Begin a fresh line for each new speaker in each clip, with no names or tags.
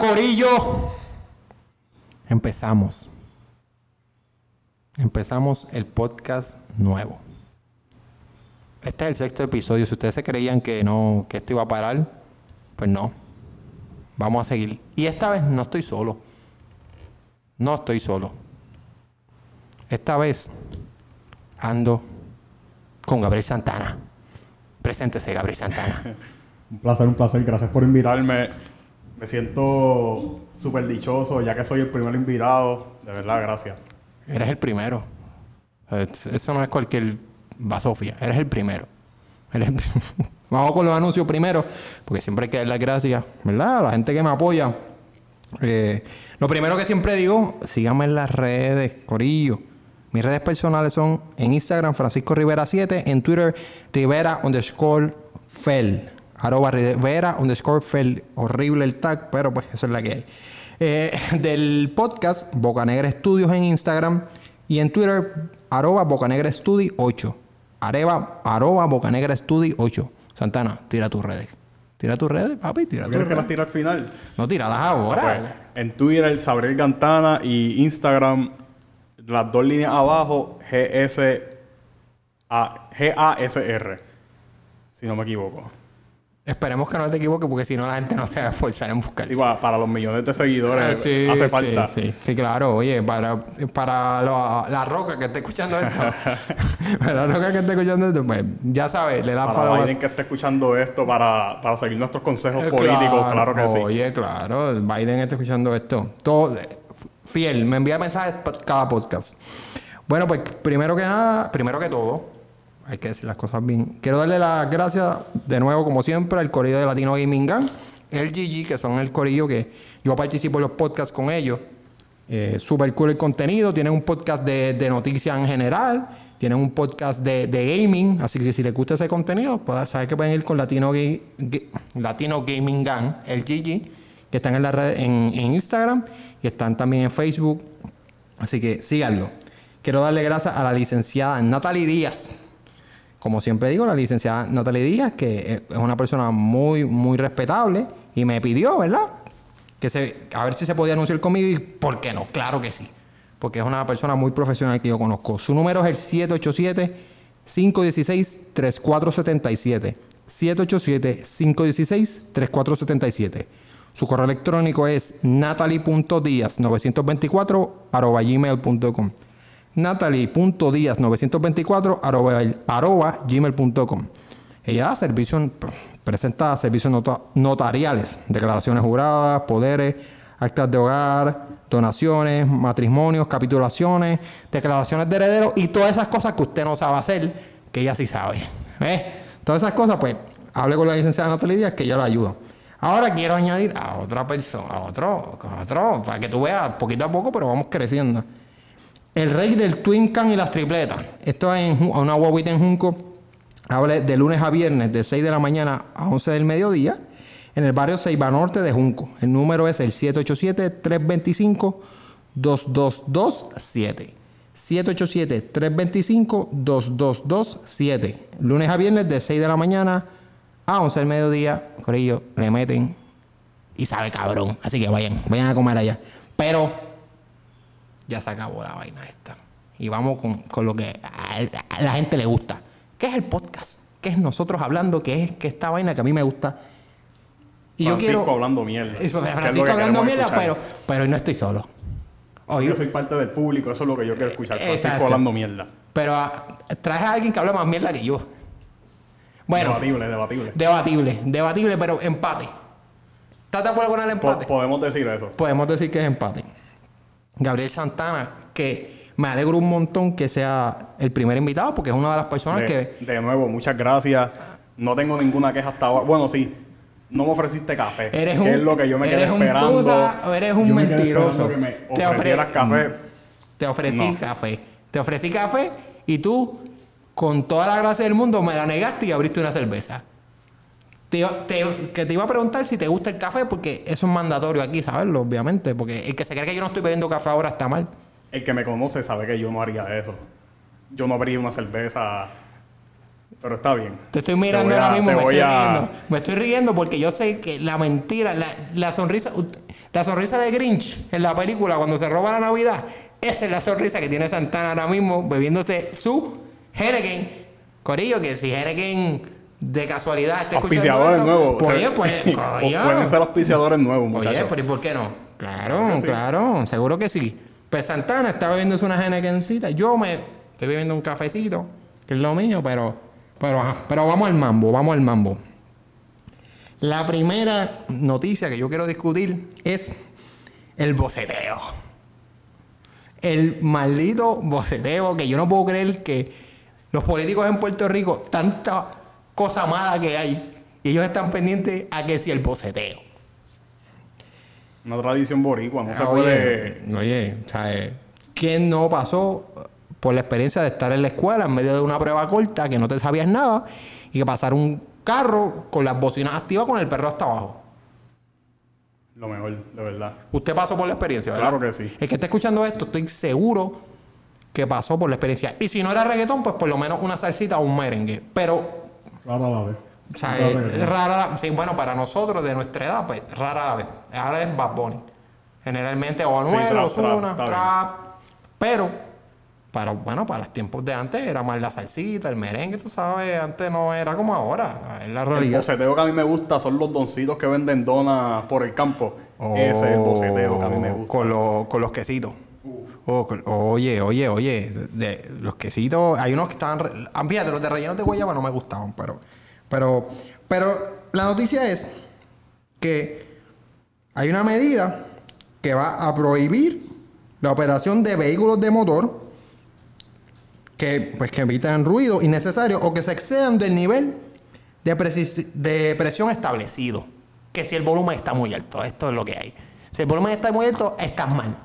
Corillo. Empezamos. Empezamos el podcast nuevo. Este es el sexto episodio. Si ustedes se creían que no, que esto iba a parar, pues no. Vamos a seguir. Y esta vez no estoy solo. No estoy solo. Esta vez ando con Gabriel Santana. Preséntese, Gabriel Santana.
Un placer, un placer. Gracias por invitarme. Me siento súper dichoso ya que soy el primer invitado. De verdad, gracias.
Eres el primero. Eso no es cualquier basofia. Eres el primero. Vamos con los anuncios primero, porque siempre hay que dar las gracias, ¿verdad? A la gente que me apoya. Eh, lo primero que siempre digo, síganme en las redes, Corillo. Mis redes personales son en Instagram, Francisco Rivera 7, en Twitter, Rivera underscore Fel arroba Rivera underscore Fel. Horrible el tag, pero pues eso es la que hay. Eh, del podcast Bocanegra Studios en Instagram y en Twitter arroba Bocanegra Studi 8. Areva, arroba Bocanegra Studi 8. Santana, tira tus redes. Tira tus redes, papi, tira tus
¿Quieres que las tire al final?
No, tíralas ahora.
En Twitter, Sabrel Gantana y Instagram, las dos líneas abajo, GS A, G-A-S-R. Si no me equivoco.
Esperemos que no te equivoques porque si no la gente no se va a esforzar en buscar.
Igual, para los millones de seguidores ah, hace falta.
Sí, sí. claro. Oye, para, para la roca que esté escuchando esto. para la roca que esté escuchando esto, pues ya sabes, le da
para Biden que esté escuchando esto para, para seguir nuestros consejos eh, políticos, claro, que sí.
Oye, claro, Biden está escuchando esto. Todo fiel, me envía mensajes cada podcast. Bueno, pues primero que nada, primero que todo, hay que decir las cosas bien. Quiero darle las gracias de nuevo, como siempre, al corillo de Latino Gaming Gang, el GG, que son el corillo que yo participo en los podcasts con ellos. Eh, super cool el contenido. Tienen un podcast de, noticias en general. Tienen un podcast de, gaming. Así que si les gusta ese contenido, pues saber que pueden ir con Latino, Latino Gaming Gang, el GG, que están en la red en, en Instagram y están también en Facebook. Así que síganlo. Quiero darle gracias a la licenciada Natalie Díaz como siempre digo, la licenciada Natalie Díaz, que es una persona muy, muy respetable, y me pidió, ¿verdad? Que se, a ver si se podía anunciar conmigo y ¿por qué no? Claro que sí. Porque es una persona muy profesional que yo conozco. Su número es el 787-516-3477. 787-516-3477. Su correo electrónico es natalie.díaz924 gmail.com natalie.díaz924 arroba, gmail.com. Ella da servicios, presenta servicios notariales, declaraciones juradas, poderes, actas de hogar, donaciones, matrimonios, capitulaciones, declaraciones de herederos y todas esas cosas que usted no sabe hacer, que ella sí sabe. Todas esas cosas, pues, hable con la licenciada Natalie Díaz que ella la ayuda. Ahora quiero añadir a otra persona, a otro, a otro, para que tú veas poquito a poco, pero vamos creciendo. El rey del Twin Can y las tripletas. Esto es en una guaguita en Junco. Hable de lunes a viernes de 6 de la mañana a 11 del mediodía en el barrio Ceiba Norte de Junco. El número es el 787-325-2227. 787-325-2227. Lunes a viernes de 6 de la mañana a 11 del mediodía. Corillo, le meten y sabe cabrón. Así que vayan, vayan a comer allá. Pero ya se acabó la vaina esta. Y vamos con, lo que a, la gente le gusta. ¿Qué es el podcast? ¿Qué es nosotros hablando? ¿Qué es que esta vaina que a mí me gusta?
Y Francisco yo quiero, hablando mierda.
Eso, Francisco hablando mierda, pero, pero no estoy solo.
yo soy parte del público, eso es lo que yo quiero escuchar. Francisco hablando mierda.
Pero ah, traje a alguien que habla más mierda que yo.
Bueno. Debatible, debatible.
Debatible, debatible, pero empate. ¿Estás de acuerdo con el empate?
podemos decir eso.
Podemos decir que es empate. Gabriel Santana, que me alegro un montón que sea el primer invitado, porque es una de las personas que...
De nuevo, muchas gracias. No tengo ninguna queja hasta ahora. Bueno, sí, no me ofreciste café.
Eres
que es lo que yo me quedé esperando.
o eres un mentiroso.
Que me te ofrecieras café.
Te ofrecí café. Te ofrecí café y tú, con toda la gracia del mundo, me la negaste y abriste una cerveza. Te, que te iba a preguntar si te gusta el café, porque eso es mandatorio aquí saberlo, obviamente. Porque el que se cree que yo no estoy bebiendo café ahora está mal.
El que me conoce sabe que yo no haría eso. Yo no abriría una cerveza Pero está bien.
Te estoy mirando ahora mismo,
te
me estoy
a-
riendo. Me estoy riendo porque yo sé que la mentira, la, la sonrisa, la sonrisa de Grinch en la película cuando se roba la Navidad, esa es la sonrisa que tiene Santana ahora mismo bebiéndose su Henneken. Corillo, que si Henneken de casualidad escuchando
Auspiciadores
esto,
nuevos.
Pues, oye, pues, coño.
Pueden ser auspiciadores nuevos,
Oye, pero ¿y por qué no? Claro,
Claro que sí.
claro, seguro que sí. Pues Santana está bebiéndose una Hennekencita. Yo me estoy bebiendo un cafecito, que es lo mío, pero, pero, ajá. pero vamos al mambo, vamos al mambo. La primera noticia que yo quiero discutir es el boceteo. El maldito boceteo que yo no puedo creer que los políticos en Puerto Rico, tanta cosa mala que hay, y ellos están pendientes a que si el boceteo.
Una tradición boricua, no se
Ah,
puede...
Oye, oye, ¿sabes? ¿Quién no pasó por la experiencia de estar en la escuela en medio de una prueba corta que no te sabías nada y que pasar un carro con las bocinas activas con el perro hasta abajo?
Lo mejor, de verdad.
Usted pasó por la experiencia, ¿verdad?
Claro que sí.
El que está escuchando esto, estoy seguro que pasó por la experiencia. Y si no era reggaetón, pues por lo menos una salsita o un merengue. Pero
Rara la vez.
O sea,
Rara
es
la vez.
rara la- sí, bueno, para nosotros de nuestra edad, pues rara la vez. Ahora es Bad Bunny. Generalmente o Anuel,
trap,
Ozuna,
trap.
Pero, para, bueno, para los tiempos de antes era más la salsita, el merengue, tú sabes, antes no era como ahora. Es la
El
realidad.
boceteo que a mí me gusta son los doncitos que venden donas por el campo. Ese es el boceteo que a mí me gusta.
Oh, Con, los- con los quesitos. Oye, oye, oye, los quesitos, hay unos que estaban, ah, fíjate, los de rellenos de guayaba no me gustaban, pero, pero, pero la noticia es que hay una medida que va a prohibir la operación de vehículos de motor que, pues, que evitan ruido innecesario o que se excedan del nivel de, de presión establecido. Que si el volumen está muy alto, esto es lo que hay. Si el volumen está muy alto, estás mal.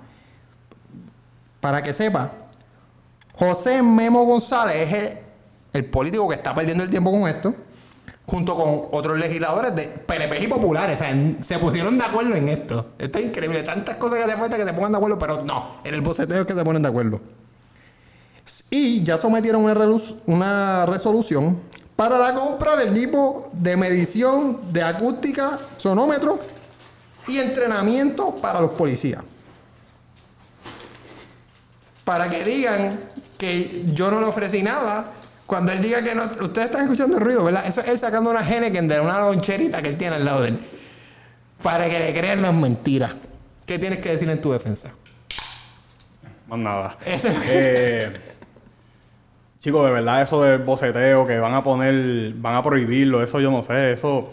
Para que sepa, José Memo González es el, político que está perdiendo el tiempo con esto, junto con otros legisladores de PNP y populares. Se pusieron de acuerdo en esto. Esto es increíble. Tantas cosas que hace falta que se pongan de acuerdo, pero no. En el boceteo es que se ponen de acuerdo. Y ya sometieron una, una resolución para la compra del equipo de medición de acústica, sonómetro y entrenamiento para los policías. Para que digan que yo no le ofrecí nada. Cuando él diga que no. Ustedes están escuchando el ruido, ¿verdad? Eso es él sacando una Henneken de una loncherita que él tiene al lado de él. Para que le crean las mentiras. ¿Qué tienes que decir en tu defensa?
Más nada.
Ese-
Eh, chicos, de verdad, eso del boceteo que van a poner, van a prohibirlo, eso yo no sé, eso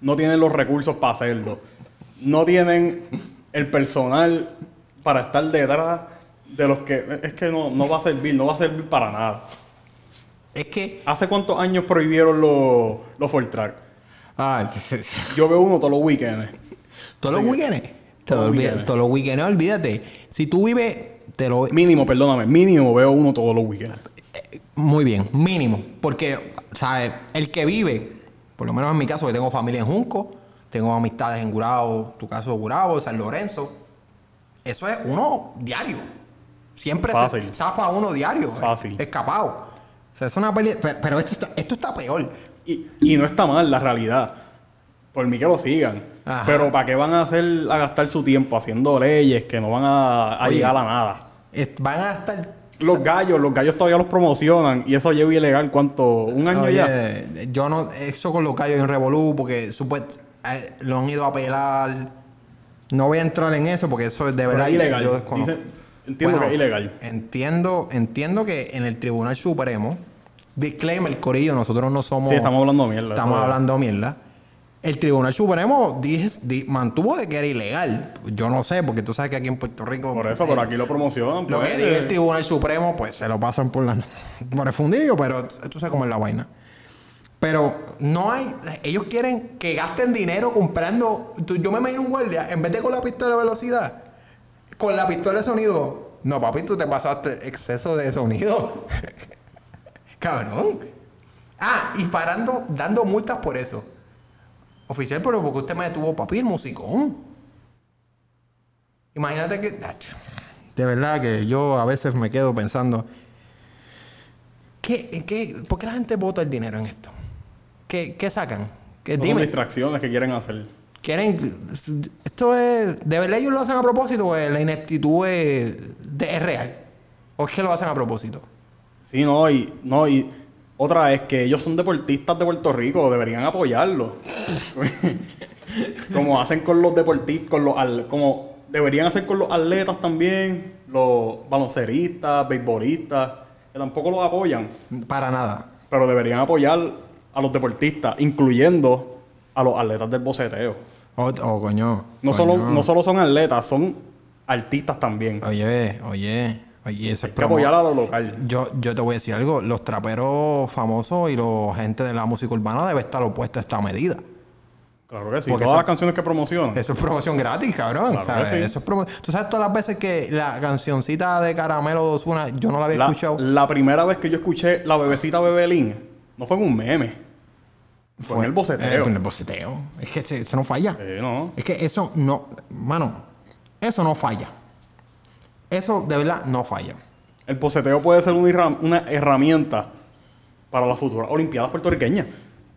no tienen los recursos para hacerlo. No tienen el personal para estar detrás de los que. Es que no, no va a servir, no va a servir para nada.
Es que.
¿Hace cuántos años prohibieron los, los full track?
Ah,
Yo veo uno todos los weekends.
todos los weekends.
todos los
los
weekends.
todos los weekends, olvídate. Si tú vives, te lo.
Mínimo, perdóname, mínimo veo uno todos los weekends.
Muy bien, mínimo. Porque, ¿sabes? El que vive, por lo menos en mi caso, que tengo familia en Junco, tengo amistades en Gurabo, tu caso Gurabo, San Lorenzo. Eso es uno diario. Siempre
Fácil.
se zafa uno diario. eh,
Fácil.
Escapado. O sea, es una peli... Pero, pero esto, está, esto está peor.
Y, y no está mal la realidad. Por mí que lo sigan.
Ajá.
Pero ¿para qué van a hacer a gastar su tiempo haciendo leyes que no van a, a
Oye.
llegar a nada?
Van a estar...
Los gallos, los gallos todavía los promocionan y eso lleva ilegal cuánto, un año
Oye,
ya.
yo no... Eso con los callos en Revolú, porque supuest, eh, lo han ido a apelar. No voy a entrar en eso porque eso es de verdad
es ilegal.
yo desconozco.
Entiendo que es ilegal.
Entiendo, entiendo que en el Tribunal Supremo, disclaimer, Corillo, nosotros no somos.
Sí, estamos hablando mierda.
Estamos
eso es.
hablando mierda. El Tribunal Supremo mantuvo de que era ilegal. Yo no sé, porque tú sabes que aquí en Puerto Rico.
Por eso,
eh,
por aquí lo promocionan.
Lo
pues,
que diga
eh.
el Tribunal Supremo, pues se lo pasan por la por el fundillo, pero tú sabes cómo es la vaina. Pero no hay. Ellos quieren que gasten dinero comprando. tú- yo me imagino un guardia, en vez de con la pistola de velocidad, con la pistola de sonido. No, papi, tú te pasaste exceso de sonido. Cabrón. Ah, y parando, dando multas por eso. Oficial, pero porque usted me detuvo, papi, el musicón. Imagínate que. De verdad que yo a veces me quedo pensando. ¿Qué, qué, ¿Por qué la gente vota el dinero en esto? ¿Qué, qué sacan? ¿Qué-
No son
dime.
distracciones que quieren hacer.
Quieren. Esto es. ¿De verdad ellos lo hacen a propósito o la ineptitud es, de- es real? ¿O es que lo hacen a propósito?
Sí, no, y, no, y otra es que ellos son deportistas de Puerto Rico, deberían apoyarlo. como hacen con los deportistas, con los como deberían hacer con los atletas también, los balonceristas, beisbolistas, que tampoco los apoyan,
Para nada.
pero deberían apoyar a los deportistas, incluyendo a los atletas del boceteo.
O, o coño.
No
coño.
solo, no solo son atletas, son artistas también.
Oye, oye. Oye, eso es
que apoyar a lo local.
Yo, yo te voy a decir algo. Los traperos famosos y los gente de la música urbana debe estar opuesto a esta medida.
Claro que sí.
Porque
Todas
eso-
las canciones que promocionan.
Eso es promoción gratis, cabrón.
Claro
¿sabes?
que sí.
Eso es promo- Tú sabes todas las veces que la cancioncita de Caramelo de Ozuna yo no la había
La,
escuchado.
la primera vez que yo escuché la bebecita Bebelín no fue en un meme. Fue, en el
Eh,
boceteo.
en el boceteo. Es que eso, no falla.
No.
Es que eso no. Mano, eso no falla. Eso de verdad no falla.
El boceteo puede ser una, herra- una herramienta para las futuras Olimpiadas puertorriqueñas.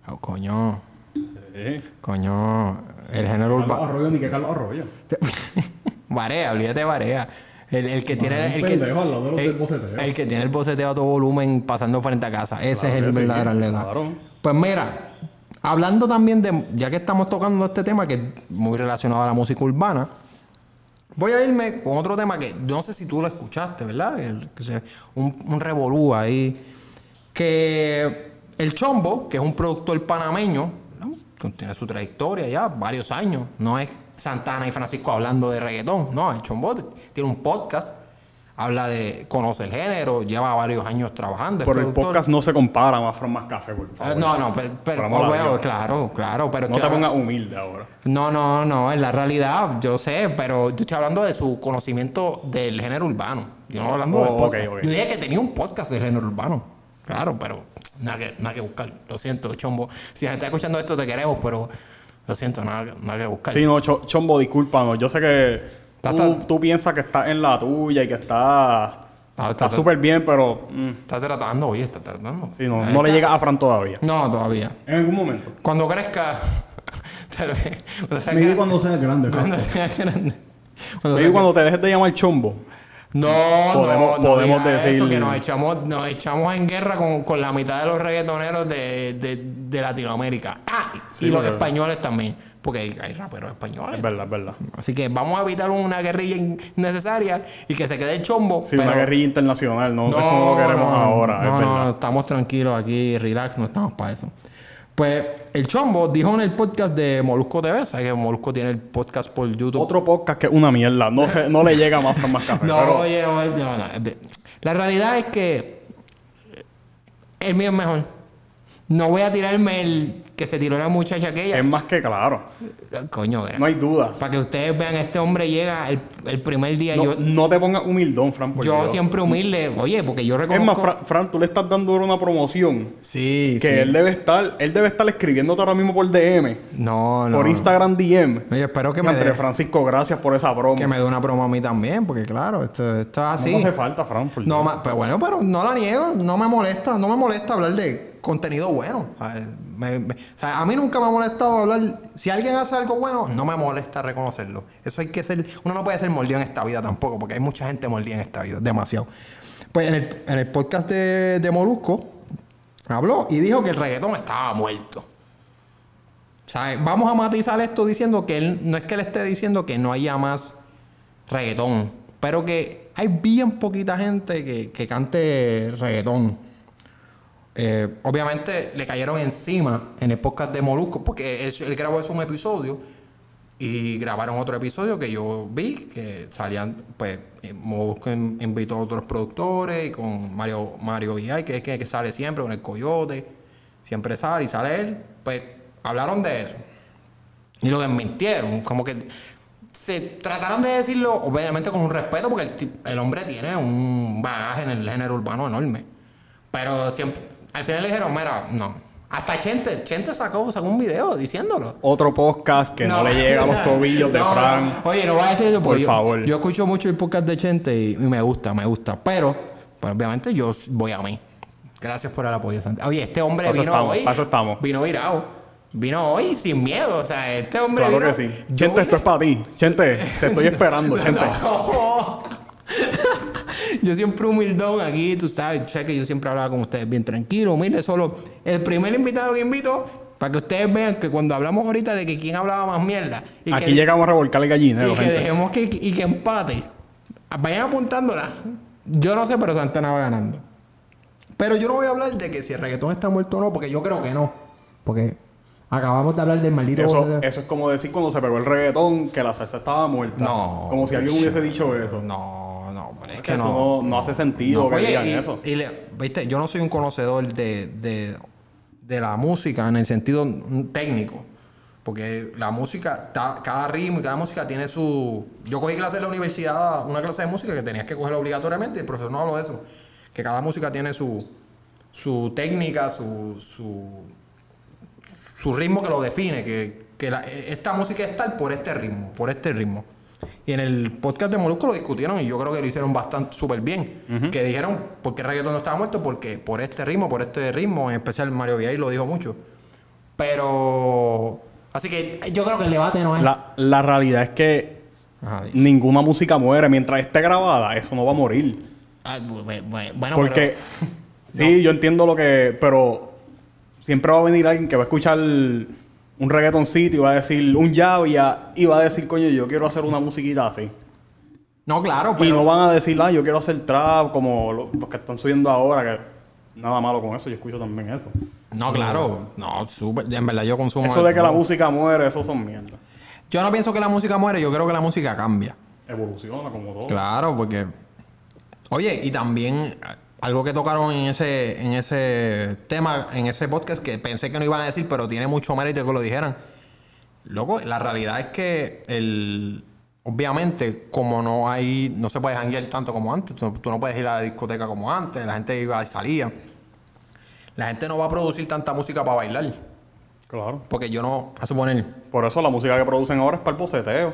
Oh, coño.
Sí.
Coño. El género urbano.
Arroyo, ni que Carlos Arroyo.
Barea, olvídate de Barea. El, el que tiene.
un
El que, el- el que tiene el boceteo a todo volumen pasando frente a casa. Ese
Claro
es el verdadero atleta.
claro.
Pues mira, hablando también de. Ya que estamos tocando este tema que es muy relacionado a la música urbana. Voy a irme con otro tema que no sé si tú lo escuchaste, ¿verdad? El- un, un revolú ahí. Que el Chombo, que es un productor panameño, que tiene su trayectoria ya, varios años. No es Santana y Francisco hablando de reggaetón. No, el Chombo tiene un podcast, habla de. conoce el género, lleva varios años trabajando. es
Pero el podcast no se compara más from más café, por
Eh,
favor.
no, no, pero, oh, claro, claro, pero
No te pongas humilde ahora.
no, no, no, en la realidad, yo sé, pero yo estoy hablando de su conocimiento del género urbano. Yo no hablando
Oh, ok,
podcast. Yo dije que tenía un podcast del género urbano. Claro, pero nada que, nada que buscar. Lo siento, chombo. Si está escuchando esto, te queremos, pero lo siento, nada, nada que buscar.
Sí, no, Cho- Chombo, discúlpanos. Yo sé que tú,
está-
tú piensas que estás en la tuya y que estás
Ah,
está
está-
súper bien, pero mm,
Está tratando, oye, está tratando.
sí, no, no le llega a Fran todavía.
No, todavía.
En algún momento.
Cuando crezca. tal vez, cuando sea grande-
cuando sea grande.
cuando sea grande. Cuando
cuando te dejes de llamar Chombo.
No,
Podemos-
no, no
podemos
diga
decir-
eso, que nos echamos, nos echamos en guerra con, con la mitad de los reggaetoneros de, de, de Latinoamérica. Ah, y-
Sí,
y los españoles también, porque hay, hay raperos españoles.
Es verdad, es verdad.
Así que vamos a evitar una guerrilla innecesaria y que se quede el chombo.
Sí,
pero-
una guerrilla internacional, no, eso no lo queremos
no,
ahora,
no,
es
no,
verdad.
estamos tranquilos aquí, relax, no estamos para eso. Pues el chombo dijo en el podcast de Molusco TV, ¿sabes que Molusco tiene el podcast por YouTube?
Otro podcast que es una mierda. No, se, no le llega más Fran más café.
No,
pero
oye, oye, no, no, La realidad es que el mío es mejor. No voy a tirarme el que se tiró la muchacha aquella.
es más que claro.
Coño,
No hay dudas.
para que ustedes vean, este hombre llega el, el primer día.
No,
yo
no te pongas humildón, Fran. por
yo
Dios.
siempre humilde. Oye, porque yo
Es
reconozco...
más, Fran, Fran, tú le estás dando una promoción
sí,
que
sí.
él debe estar, él debe estar escribiéndote ahora mismo por DM,
No, no.
por Instagram DM.
Oye, espero que me,
Entre
dé,
Francisco, gracias por esa promo.
que me dé una promo a mí también, porque claro, esto, esto es así.
No hace falta, Fran. por
No,
Dios.
ma- pero bueno, pero no la niego, no me molesta, no me molesta hablar de contenido bueno. A, ver, me- me- o sea, a mí nunca me ha molestado hablar, si alguien hace algo bueno, no me molesta reconocerlo. Eso hay que ser, uno no puede ser mordido en esta vida tampoco, porque hay mucha gente mordida en esta vida, demasiado. Pues en el, en el podcast de, de Molusco, habló y dijo que el reggaetón estaba muerto. O vamos a matizar esto diciendo que él, no es que él esté diciendo que no haya más reggaetón, pero que hay bien poquita gente que, que cante reggaetón. Eh, obviamente le cayeron encima en el podcast de Molusco, porque él, grabó eso un episodio y grabaron otro episodio que yo vi, que salían, pues, eh, Molusco in- invitó a otros productores y con Mario, Mario VI, que es que, que sale siempre, con el Coyote, siempre sale y sale él, pues hablaron de eso. Y lo desmintieron, como que se trataron de decirlo, obviamente con un respeto, porque el, el hombre tiene un bagaje en el género urbano enorme. Pero siempre, al final le dijeron, mira, no. Hasta Chente, Chente sacó, sacó un video diciéndolo.
Otro podcast que no, le llega a los tobillos de
No,
Fran.
no. Oye, no voy a decir eso porque
Por
yo,
favor.
yo escucho mucho el podcast de Chente y, me gusta, me gusta. Pero, pues, obviamente yo voy a mí. Gracias por el apoyo, Santiago. Oye, este hombre vino
estamos,
hoy.
estamos.
Vino virado. Vino hoy sin miedo. O sea, este hombre
Claro
vino-
que sí. Chente, esto es para ti. Chente, te estoy esperando, Chente.
No. Yo siempre humildón aquí, tú sabes, sabes que yo siempre hablaba con ustedes bien tranquilo, humilde, solo el primer invitado que invito para que ustedes vean que cuando hablamos ahorita de que quién hablaba más mierda y
Aquí
que,
llegamos a revolcar el gallinero,
y que
gente.
dejemos que, y que empate, vayan apuntándola. Yo no sé, pero Santana va ganando. Pero yo no voy a hablar de que si el reggaetón está muerto o no, porque yo creo que no. Porque acabamos de hablar del maldito...
Eso, eso es como decir cuando se pegó el reggaetón que la salsa estaba muerta.
No.
Como si alguien hubiese dicho eso.
No, es que
que eso
no.
no, no hace sentido
No,
que
oye,
digan
y-
eso.
y le- viste, yo no soy un conocedor de, de, de la música en el sentido técnico. Porque la música, ta- cada ritmo y cada música tiene su... Yo cogí clase en la universidad, una clase de música que tenías que coger obligatoriamente, y el profesor no habló de eso. Que cada música tiene su, su técnica, su, su, su ritmo que lo define, que, que la- esta música es tal por este ritmo, por este ritmo. Y en el podcast de Molusco lo discutieron y yo creo que lo hicieron bastante súper bien. Que dijeron, ¿por qué el reggaetón no estaba muerto? Porque por este ritmo, por este ritmo, en especial Mario Villay lo dijo mucho. Pero... Así que yo creo que el debate no es...
La, la realidad es que
Ajá,
ninguna música muere. Mientras esté grabada, eso no va a morir.
Ah, bu- bu- bu- bueno,
Porque, sí, yo entiendo lo que. Pero siempre va a venir alguien que va a escuchar un reggaetoncito y va a decir un llavia y va a decir, coño, yo quiero hacer una musiquita así.
No, claro,
Y
pero...
no van a decir, ah, yo quiero hacer trap como lo- los que están subiendo ahora, que nada malo con eso, yo escucho también eso.
No, claro. No, súper... En verdad yo consumo...
Eso de que la música muere, eso son mierda.
Yo no pienso que la música muere, yo creo que la música cambia.
Evoluciona como todo.
Claro, porque. Oye, y también algo que tocaron en ese, en ese tema, en ese podcast, que pensé que no iban a decir, pero tiene mucho mérito que lo dijeran. Loco, la realidad es que el. Obviamente, como no hay. No se puede janguear tanto como antes. Tú, tú no puedes ir a la discoteca como antes. La gente iba y salía. La gente no va a producir tanta música para bailar.
Claro.
Porque yo no. A suponer.
Por eso la música que producen ahora es para el boceteo.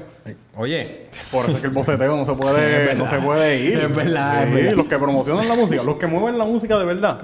Oye,
Por eso es que el boceteo no se puede, no se puede ir.
Es verdad, es
Sí,
verdad.
Los que promocionan la música, los que mueven la música de verdad.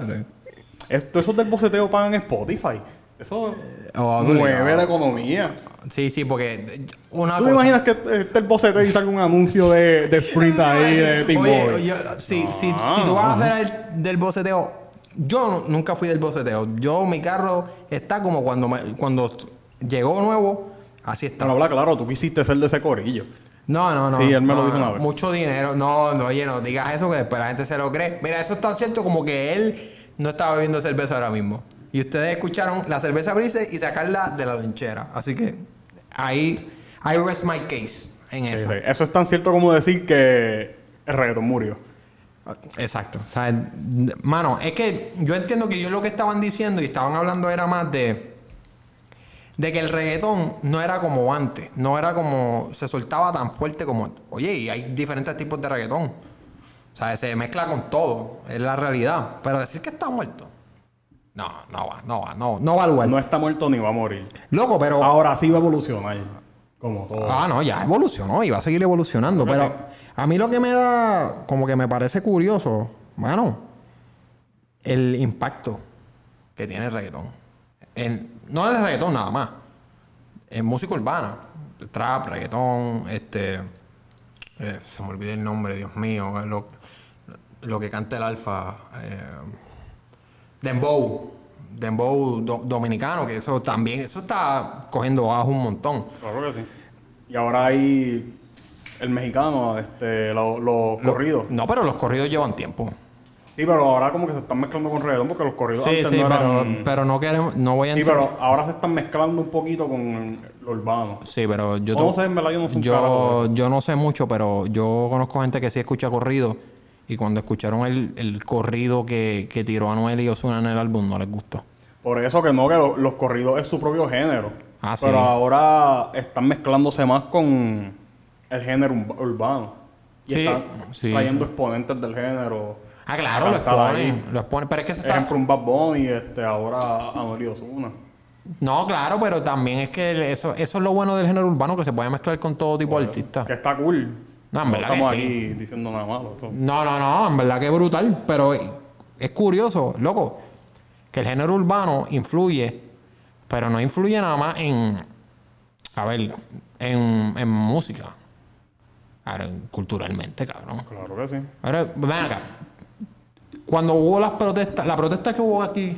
Esto, esos del boceteo pagan Spotify. Eso
Oh,
mueve la economía.
Sí, sí, porque una
¿Tú te
cosa-
imaginas que esté el boceteo y salga un anuncio de, de Sprint ahí de Team
Oye,
Boy?
yo- si, si, si tú vas a hacer el- del boceteo, yo nu- nunca fui del boceteo. Yo, mi carro está como cuando, me- cuando llegó nuevo, así está.
Pero habla claro, tú quisiste ser de ese corillo.
No, no, no.
Sí, él me lo
no,
dijo
no,
una vez.
Mucho dinero. No, no, oye, no digas eso que después la gente se lo cree. Mira, eso es tan cierto como que él no estaba bebiendo cerveza ahora mismo. Y ustedes escucharon la cerveza abrirse y sacarla de la lonchera. Así que ahí, I rest my case en eso.
Sí, sí. Eso es tan cierto como decir que el reggaetón murió.
Exacto. O sea, mano, es que yo entiendo que yo lo que estaban diciendo y estaban hablando era más de. De que el reggaetón no era como antes. No era como. Se soltaba tan fuerte como antes. Oye, y hay diferentes tipos de reggaetón. O sea, se mezcla con todo. Es la realidad. Pero decir que está muerto. No, no va, no va, no, no va al lugar.
No está muerto ni va a morir.
Loco, pero.
Ahora sí va a evolucionar. Como todo.
Ah, no, ya evolucionó y va a seguir evolucionando. Pero a mí lo que me da, como que me parece curioso, mano, el impacto que tiene el reggaetón. En, no en el reggaetón nada más. En música urbana. Trap, reggaetón, este. eh, se me olvidó el nombre, Dios mío. Lo, lo que canta el alfa. eh, Dembow. Dembow do- dominicano, que eso también, eso está cogiendo bajo un montón.
Claro que sí. Y ahora hay el mexicano, este, los corridos.
No, pero los corridos llevan tiempo.
Sí, pero ahora como que se están mezclando con reggaetón porque los corridos
Sí,
antes
sí,
no
pero,
eran...
pero no queremos, no voy a
Sí, pero ahora se están mezclando un poquito con lo urbano.
Sí, pero yo
no sé, en verdad yo no sé un
yo, yo no sé mucho, pero yo conozco gente que sí escucha corrido y cuando escucharon el, el corrido que, que tiró Anuel y Ozuna en el álbum no les gustó.
Por eso que no, que lo- los corridos es su propio género.
Ah, sí.
Pero ahora están mezclándose más con el género ur- urbano. Y
Sí,
están
sí,
trayendo exponentes del género.
Ah, claro, lo exponen,
ahí.
lo exponen, pero es que se está...
Ejemplo, un Bad Bunny, este, ahora Anuel y Ozuna.
No, claro, pero también es que eso, eso es lo bueno del género urbano, que se puede mezclar con todo tipo de artistas.
Que está cool.
No, en verdad
estamos
que sí.
aquí diciendo nada malo.
No, no, no, en verdad que brutal, pero es curioso, loco, que el género urbano influye, pero no influye nada más en, a ver, en, en música. Ahora, culturalmente, cabrón.
Claro que sí.
Ahora, ven acá. Cuando hubo las protestas, la protesta que hubo aquí,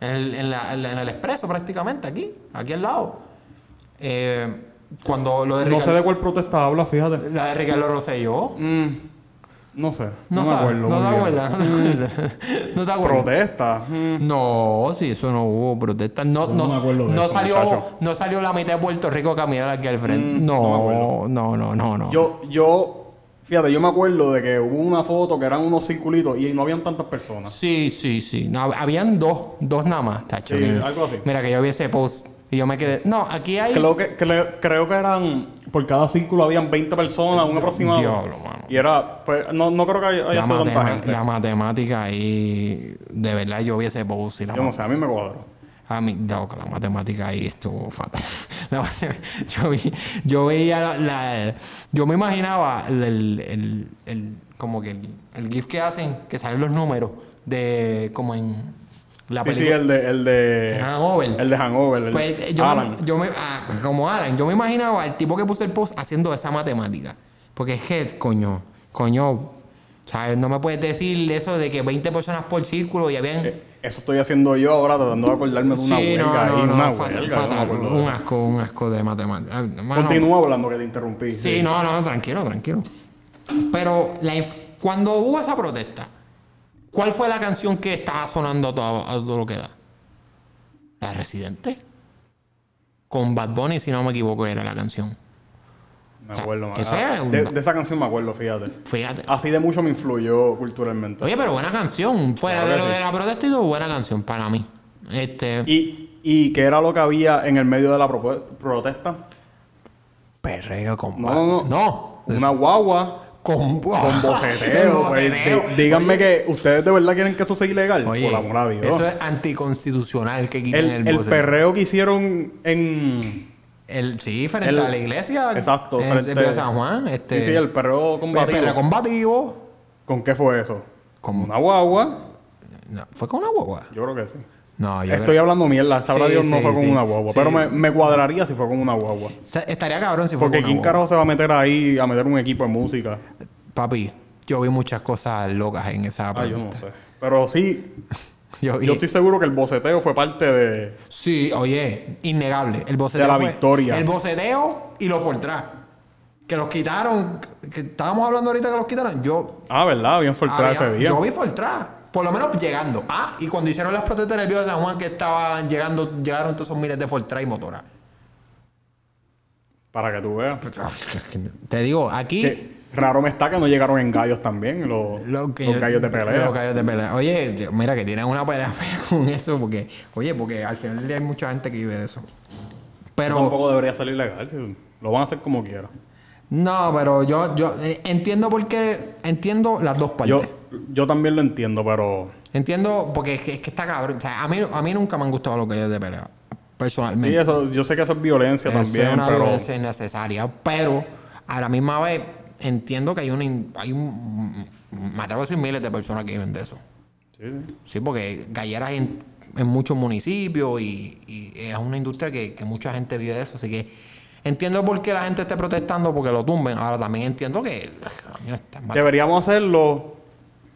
en el, en la- en la- en el expreso prácticamente, aquí, aquí al lado. eh, cuando lo de
No
Ricardo,
sé de cuál protesta habla, fíjate.
la de Ricardo Rosselló.
Mm, no sé.
No,
No, me acuerdo.
no te acuerdas. No te acuerdas. No te acuerdas.
Protesta. mm.
No, sí, eso no hubo protesta. No,
No
no,
me acuerdo de
no
eso,
salió,
muchacho.
no salió la mitad de Puerto Rico a caminar aquí al frente.
Mm, no
no, no, no, no, no.
Yo, yo, fíjate, yo me acuerdo de que hubo una foto que eran unos circulitos y no habían tantas personas.
Sí, sí, sí. No, habían dos, dos nada más, tacho.
Sí,
Mira,
algo así.
Mira que yo vi ese post y yo me quedé. No, aquí hay.
Creo que, cre- creo que eran, por cada círculo habían 20 personas, un aproximado.
Diablo, mano.
Y era, pues, no, no creo que haya,
la,
sido tanta gente.
la matemática ahí. De verdad, yo vi ese post y la
Yo no sé, a mí me cuadró.
A mí, no, la matemática ahí estuvo fatal. Yo, vi, yo veía la, la- Yo me imaginaba el, el, el- el- como que el, el GIF que hacen, que salen los números de. como en la
Sí, sí,
película.
el de, el de,
Hangover.
el de Hangover. el-
Pues yo,
Alan.
Me, yo me. ah, como Alan, yo me imaginaba al tipo que puso el post haciendo esa matemática. Porque es que, coño, coño. ¿Sabes? No me puedes decir eso de que 20 personas por círculo y habían.
Eh, Eso estoy haciendo yo ahora tratando de acordarme de una
Sí,
huelga.
no,
y
no,
una
no, fatal,
huelga, no
fatal. un asco, un asco de matemáticas. Ah, mano,
Continúa hablando que te interrumpí.
Sí, no, no, tranquilo, tranquilo. Pero la cuando hubo esa protesta, ¿cuál fue la canción que estaba sonando a todo, a todo lo que da? La de Residente. Con Bad Bunny, si no me equivoco, era la canción.
Me acuerdo más.
eso
Ah,
es un-
de, de esa canción me acuerdo, fíjate.
Fíjate.
Así de mucho me influyó culturalmente.
Oye, pero buena canción. Fuera de lo
sí.
de la protesta y todo, buena canción para mí. Este.
Y, y que era lo que había en el medio de la protesta.
Perreo con
No, no, no.
No.
Una guagua
Con,
con boceteo. pues, díganme que ustedes de verdad quieren que eso sea ilegal.
Oye,
por amor a Dios.
eso es anticonstitucional que quiten
el,
el,
el perreo que hicieron en.
El, sí, frente
El-
a la iglesia.
Exacto,
En
frente-
el de San Juan. Este,
Sí, sí, el perreo combativo.
perreo combativo.
¿Con qué fue eso?
Con-
Una guagua.
No, ¿Fue con una guagua?
Yo creo que sí.
No, yo
Estoy hablando mierda. Sabrá
Sí,
Dios no
sí,
fue con
sí.
una guagua. Pero me, me cuadraría si fue con una guagua.
Estaría cabrón si fue
Porque
con una
¿quién
guagua.
carajo se va a meter ahí a meter un equipo de música?
Papi, yo vi muchas cosas locas en esa
Ah, yo no sé. Pero sí,
Yo
estoy seguro que el boceteo fue parte de...
Sí, oye, innegable. El boceteo.
De la
fue-
victoria.
El boceteo y los Fortran. Que los quitaron. Que estábamos hablando ahorita que los quitaron. Yo.
Ah, ¿verdad? Habían filtrado
había-
ese día.
Yo vi Fortran. Por lo menos llegando. Ah, y cuando hicieron las protestas en el río de San Juan, que estaban llegando, llegaron todos esos miles de Fortran y motoras.
Para que tú veas.
Te digo, aquí.
Raro me está que no llegaron en gallos también, los,
que-
los gallos de pelea.
Los gallos de pelea. Oye, tío, mira que tienen una pelea fea con eso, porque, oye, porque al final hay mucha gente que vive de eso. Pero,
Tampoco debería ser ilegal. si Lo van a hacer como quieran.
no, pero yo, yo eh, entiendo por qué, entiendo las dos partes.
Yo, yo también lo entiendo, pero...
Entiendo, porque es que, es que está cabrón. O sea, a mí, a mí nunca me han gustado los gallos de pelea, personalmente.
Sí, eso, yo sé que eso es violencia
Eso
también,
es una
pero...
violencia innecesaria, pero a la misma vez entiendo que hay in- hay un, me atrevo a decir miles de personas que viven de eso.
Sí, sí.
Sí, porque galleras en, en muchos municipios y, y es una industria que, que mucha gente vive de eso. Así que entiendo por qué la gente esté protestando porque lo tumben. Ahora también entiendo que.
Deberíamos hacerlo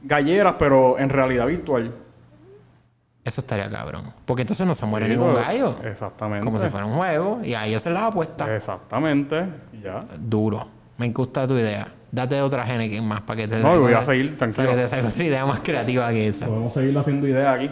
galleras, pero en realidad virtual.
eso estaría cabrón. Porque entonces no se muere
Sí,
ningún
pero-
gallo.
Exactamente.
Como si fuera un juego. Y ahí hacen las apuestas.
Exactamente. y Ya.
Duro. Me gusta tu idea. Date otra Henneken más para que te
No, voy a
para
seguir, tranquilo.
que te salga otra idea más creativa que esa.
Podemos seguir haciendo ideas aquí.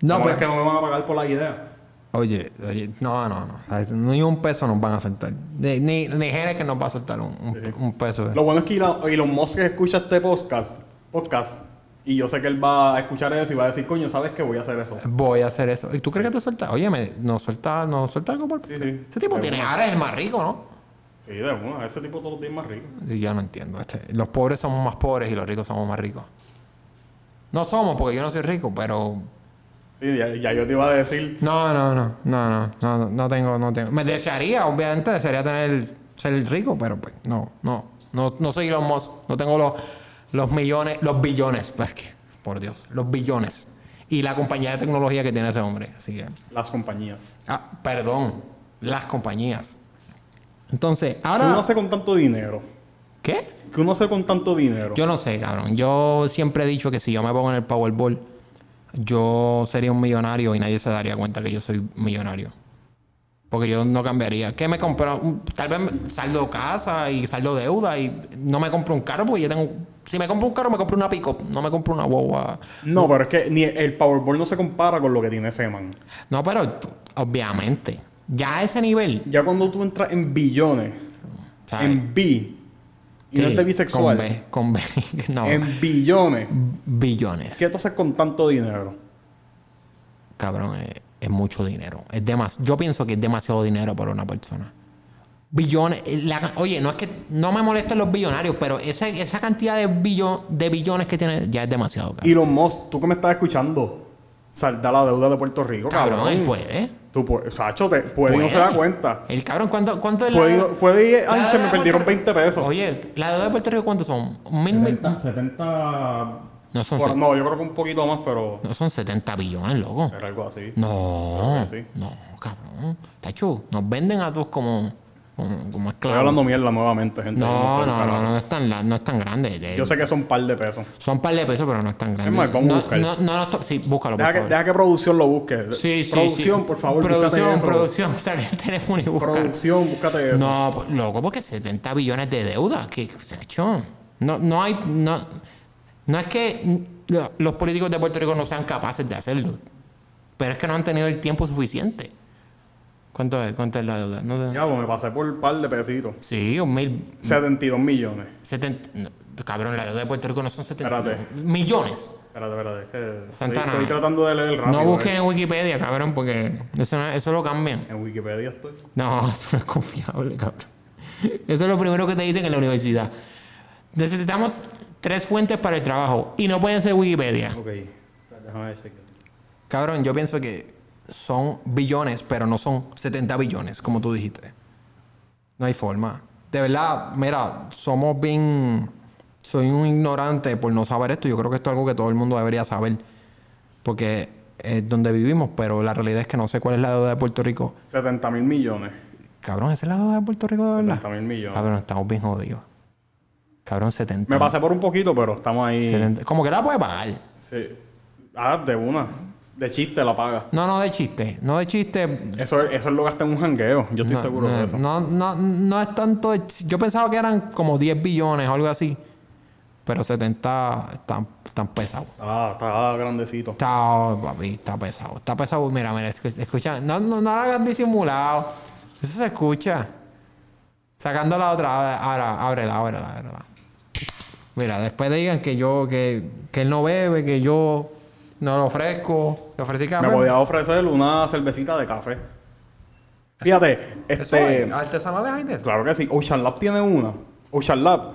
No,
No,
pues-
es que no me van a pagar por la idea.
Oye, oye, no, no, no. Ni un peso nos van a soltar. Ni, ni, ni nos va a soltar un, un, un peso.
Lo bueno es que Elon Musk escucha este podcast, podcast y yo sé que él va a escuchar eso y va a decir, coño, ¿sabes qué? Voy a hacer eso.
Voy a hacer eso. ¿Y tú crees que te suelta? Oye, nos suelta, nos suelta algo por.
Sí, sí.
Ese tipo
De
tiene ahora es el más rico, ¿no?
Sí, de una. Ese tipo todos los días más rico.
Sí, yo no entiendo. Este, los pobres somos más pobres y los ricos somos más ricos. No somos, porque yo no soy rico, pero.
Sí, ya, ya yo te iba a decir,
No, no, no, no, no, no, no, no tengo, no tengo. Me desearía, obviamente, desearía tener, ser rico, pero pues, no, no, no, no soy Elon Musk, no tengo los, los millones, los billones, pues que Por Dios. Los billones. Y la compañía de tecnología que tiene ese hombre. Así que.
Las compañías.
Ah, perdón. Las compañías. Entonces,
¿Qué uno
ahora.
hace con tanto dinero?
¿Qué?
¿Qué uno hace con tanto dinero?
Yo no sé, cabrón. Yo siempre he dicho que si yo me pongo en el Powerball, yo sería un millonario y nadie se daría cuenta que yo soy millonario. Porque yo no cambiaría. ¿Qué me compro? Tal vez saldo casa y saldo deuda y no me compro un carro porque yo tengo... Si me compro un carro, me compro una pick No me compro una guagua.
No, pero es que ni el Powerball no se compara con lo que tiene ese man.
No, pero obviamente. Ya a ese nivel...
Ya cuando tú entras en billones,
¿sabes?
en B, y no
Sí,
es de bisexual,
Con B. Con B. no.
en billones,
Billones.
¿qué tú haces con tanto dinero?
Cabrón, es, es mucho dinero. Es demas Yo pienso que es demasiado dinero para una persona. Billones. eh, la- oye, no es que no me molesten los billonarios, pero esa, esa cantidad de, billo- de billones que tiene ya es demasiado, cabrón.
Elon Musk, tú que me estás escuchando, salda la deuda de Puerto Rico,
Cabrón,
cabrón.
él puede.
Tú puedes, Sacho, te, puede y no se da cuenta.
El cabrón, ¿cuánto, cuánto es la
Puede, puede ir, ay, se me perdieron
Puerto
20 pesos.
Oye, la deuda de Puerto Rico, ¿cuántos son? ¿Un mil, mil-
70...
No son,
Por- no, yo creo que un poquito más, pero
no son 70 billones, loco.
era algo así.
No,
que
no, cabrón. Tacho, nos venden a todos como, como, como
Estoy hablando mierda nuevamente, gente.
No, no, no, no, es tan, no es tan grande. De-
Yo sé que son un par de pesos.
Son un par de pesos, pero no es tan grande.
Es más, vamos a
no,
buscar.
No, no, no, sí, búscalo, por
Deja que,
favor.
deja que producción lo busque.
Sí, sí,
producción,
sí.
por favor,
Producción,
eso.
producción. Sale el teléfono y busca.
Producción, búscate eso.
No, pues, loco, porque 70 billones de deuda. ¿Qué se ha hecho? No, no hay. No, no es que lo- los políticos de Puerto Rico no sean capaces de hacerlo. Pero es que no han tenido el tiempo suficiente. ¿Cuánto es, cuánto es la deuda? No sé.
Ya, pues me pasé por un par de pesitos.
Sí, un mil.
72 millones.
70, no, cabrón, la deuda de Puerto Rico no son 70
Espérate.
millones.
Espérate, espérate. Es que
Santana.
estoy tratando de leer rápido.
no busquen
eh.
en Wikipedia, cabrón, porque eso, no- eso lo cambian.
En Wikipedia estoy.
No, eso no es confiable, cabrón. Eso es lo primero que te dicen en la universidad. Necesitamos tres fuentes para el trabajo y no pueden ser Wikipedia.
Ok. Déjame chequear.
Cabrón, yo pienso que son billones, pero no son 70 billones, como tú dijiste. No hay forma. De verdad, mira, somos bien... Soy un ignorante por no saber esto. Yo creo que esto es algo que todo el mundo debería saber. Porque es donde vivimos, pero la realidad es que no sé cuál es la deuda de Puerto Rico.
70 mil millones.
Cabrón, ¿esa es la deuda de Puerto Rico de verdad?
70 mil millones.
Cabrón, estamos bien jodidos. Cabrón, 70.
Me pasé por un poquito, pero estamos ahí.
70. Como que la puede pagar.
Sí. Ah, de una. De chiste la paga.
No, no de chiste. No de chiste.
Eso, es- eso es lo gasta en un jangueo. Yo estoy
no,
seguro
no,
de eso.
No, no, no es tanto. de yo pensaba que eran como 10 billones o algo así. Pero 70 están, están pesados.
Ah, está grandecito.
Está, papi, está pesado. Está pesado. Mira, mira, escu- escucha. No, no, no lo hagas disimulado. Eso se escucha. Sacando la otra. Ahora, ábrela, ábrela, ábrela. Mira, después digan que yo, que, que él no bebe, que yo no lo ofrezco. Le ofrecí café.
Me podía ofrecer una cervecita de café. Fíjate,
Eso
este.
es, artesanales hay de eso.
Claro que sí. Ocean Lab tiene una. Ocean Lab.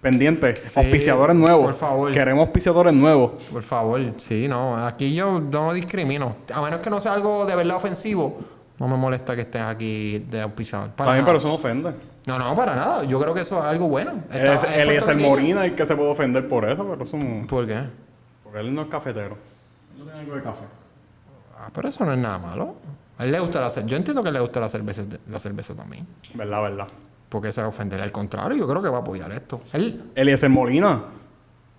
Pendiente. auspiciadores nuevos.
por favor.
Queremos auspiciadores nuevos.
Por favor, sí, no. Aquí yo no discrimino. A menos que no sea algo de verdad ofensivo, no me molesta que estés aquí de auspiciador. Para
También,
nada.
pero eso no ofende.
No, no, para nada. Yo creo que eso es algo bueno.
Es,
Está- es
él es el. Morina el que se puede ofender por eso, pero eso no.
¿Por qué?
Porque él no es cafetero. Él no tiene algo de café.
Ah, pero eso no es nada malo. A él le gusta la cerveza. Yo entiendo que le gusta la cerveza, la cerveza también.
¿Verdad, verdad?
Porque se va a ofender. Al contrario, yo creo que va a apoyar esto. Él,
Eliezer Molina.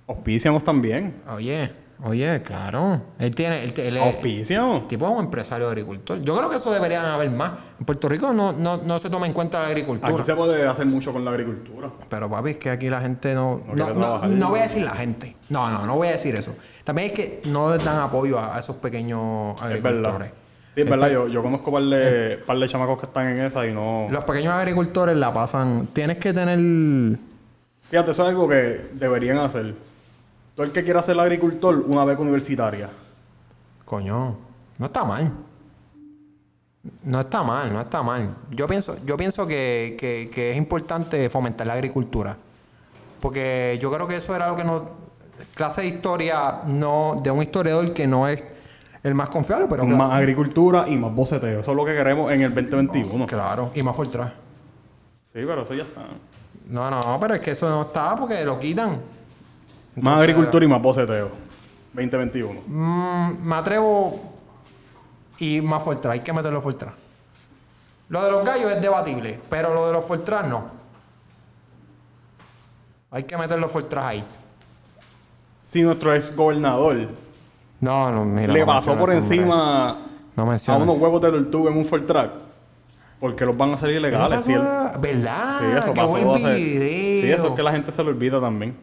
Auspicianos también.
oye, oye, claro. Él tiene. Él. El tipo es un empresario agricultor. Yo creo que eso deberían haber más. En Puerto Rico no, no, no se toma en cuenta la agricultura.
Aquí se puede hacer mucho con la agricultura.
Pero papi, es que aquí la gente no...
No
No,
quiere
no,
trabajar.
no voy a decir la gente. No, no, no voy a decir eso. También es que no les dan apoyo a, a esos pequeños
Es
agricultores.
Sí, es verdad. Yo, yo conozco un par de, par de chamacos que están en esa y no.
Los pequeños agricultores la pasan... Tienes que tener...
Fíjate, eso es algo que deberían hacer. Todo el que quiera ser agricultor, una beca universitaria.
Coño, no está mal. No está mal, no está mal. Yo pienso, yo pienso que, que- que es importante fomentar la agricultura. Porque yo creo que eso era lo que nos... Clase de historia no de un historiador que no es el más confiable, pero...
Más agricultura y más boceteo. Eso es lo que queremos en el 2021.
Claro, y más Fortran.
Sí, pero eso ya está.
No, no, pero es que eso no está porque lo quitan.
Más agricultura y más boceteo. 2021.
Mm, me atrevo y más Fortran, hay que meterlo Fortran. Lo de los gallos es debatible, pero lo de los Fortran no. Hay que meterlo Fortran ahí.
Si nuestro ex gobernador
No, no, mira.
le
no
pasó por encima
No
a unos huevos de tortuga en un Ford Track, porque los van a salir ilegales. Si él-
¿Verdad?
sí, eso
que
pasó. hace-. Sí, eso es que la gente se lo olvida también.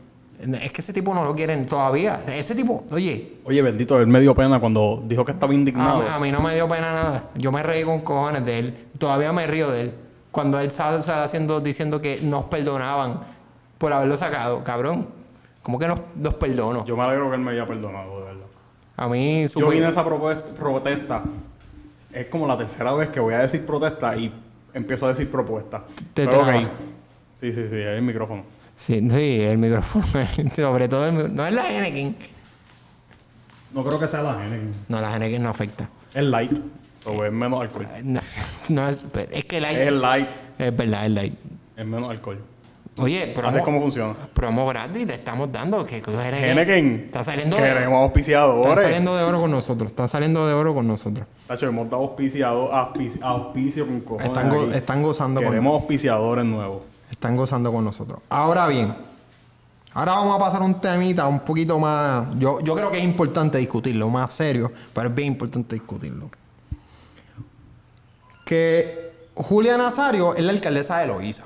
Es que ese tipo no lo quieren todavía. Ese tipo, oye,
Oye, bendito, él me dio pena cuando dijo que estaba indignado.
a mí no me dio pena nada. Yo me reí con cojones de él. Todavía me río de él. Cuando él estaba estaba haciendo, diciendo que nos perdonaban por haberlo sacado. Cabrón, ¿cómo que nos, nos perdono?
Yo me alegro que él me haya perdonado, de verdad.
A mí,
Yo
super-
vine a esa propuesta- protesta. Es como la tercera vez que voy a decir protesta y empiezo a decir propuesta.
Te
Pero ok.
traba.
Sí, sí, sí, ahí el micrófono.
Sí, sí, el micrófono. Sobre todo el No es la Genekin.
No creo que sea la Heineken.
No, la Genekin no afecta.
Es light. So, es menos alcohol.
No, no es, es que el
Es light.
Es verdad, el light.
Es menos alcohol.
Oye, promo,
es como funciona.
promo gratis le estamos dando. Que, Heineken. Está saliendo, de,
Queremos
está
auspiciadores.
saliendo de oro con nosotros. Está saliendo de oro con nosotros.
Sacho, hemos dado auspiciado, auspici- auspicio con cojones.
Están, go- están gozando con,
Queremos auspiciadores nuevos.
Están gozando con nosotros. Ahora bien, ahora vamos a pasar un temita un poquito más. Yo, yo creo que es importante discutirlo, más serio, pero es bien importante discutirlo. Que Julia Nazario es la alcaldesa de Loíza.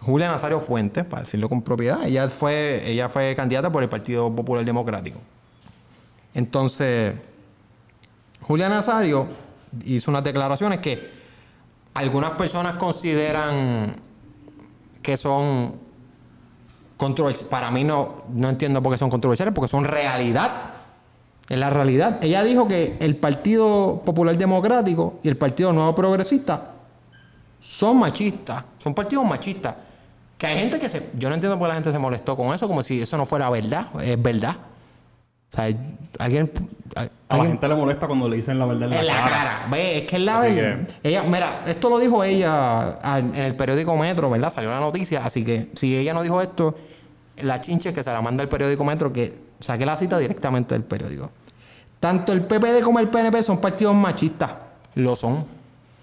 Julia Nazario Fuentes, para decirlo con propiedad, ella fue, ella fue candidata por el Partido Popular Democrático. Entonces, Julia Nazario hizo unas declaraciones que algunas personas consideran que son controversiales. Para mí no, no entiendo por qué son controversiales, porque son realidad. Es la realidad. Ella dijo que el Partido Popular Democrático y el Partido Nuevo Progresista son machistas, son partidos machistas. Que hay gente que se. Yo no entiendo por qué la gente se molestó con eso, como si eso no fuera verdad. Es verdad. O sea, alguien.
A la gente le molesta cuando le dicen la verdad en la,
en la
cara.
cara. Ve, es que es la verdad. Ella, mira, esto lo dijo ella ah, en el periódico Metro, ¿verdad? Salió la noticia. Así que si ella no dijo esto, la chinche que se la manda el periódico Metro, que saque la cita directamente del periódico. Tanto el PPD como el PNP son partidos machistas. Lo son.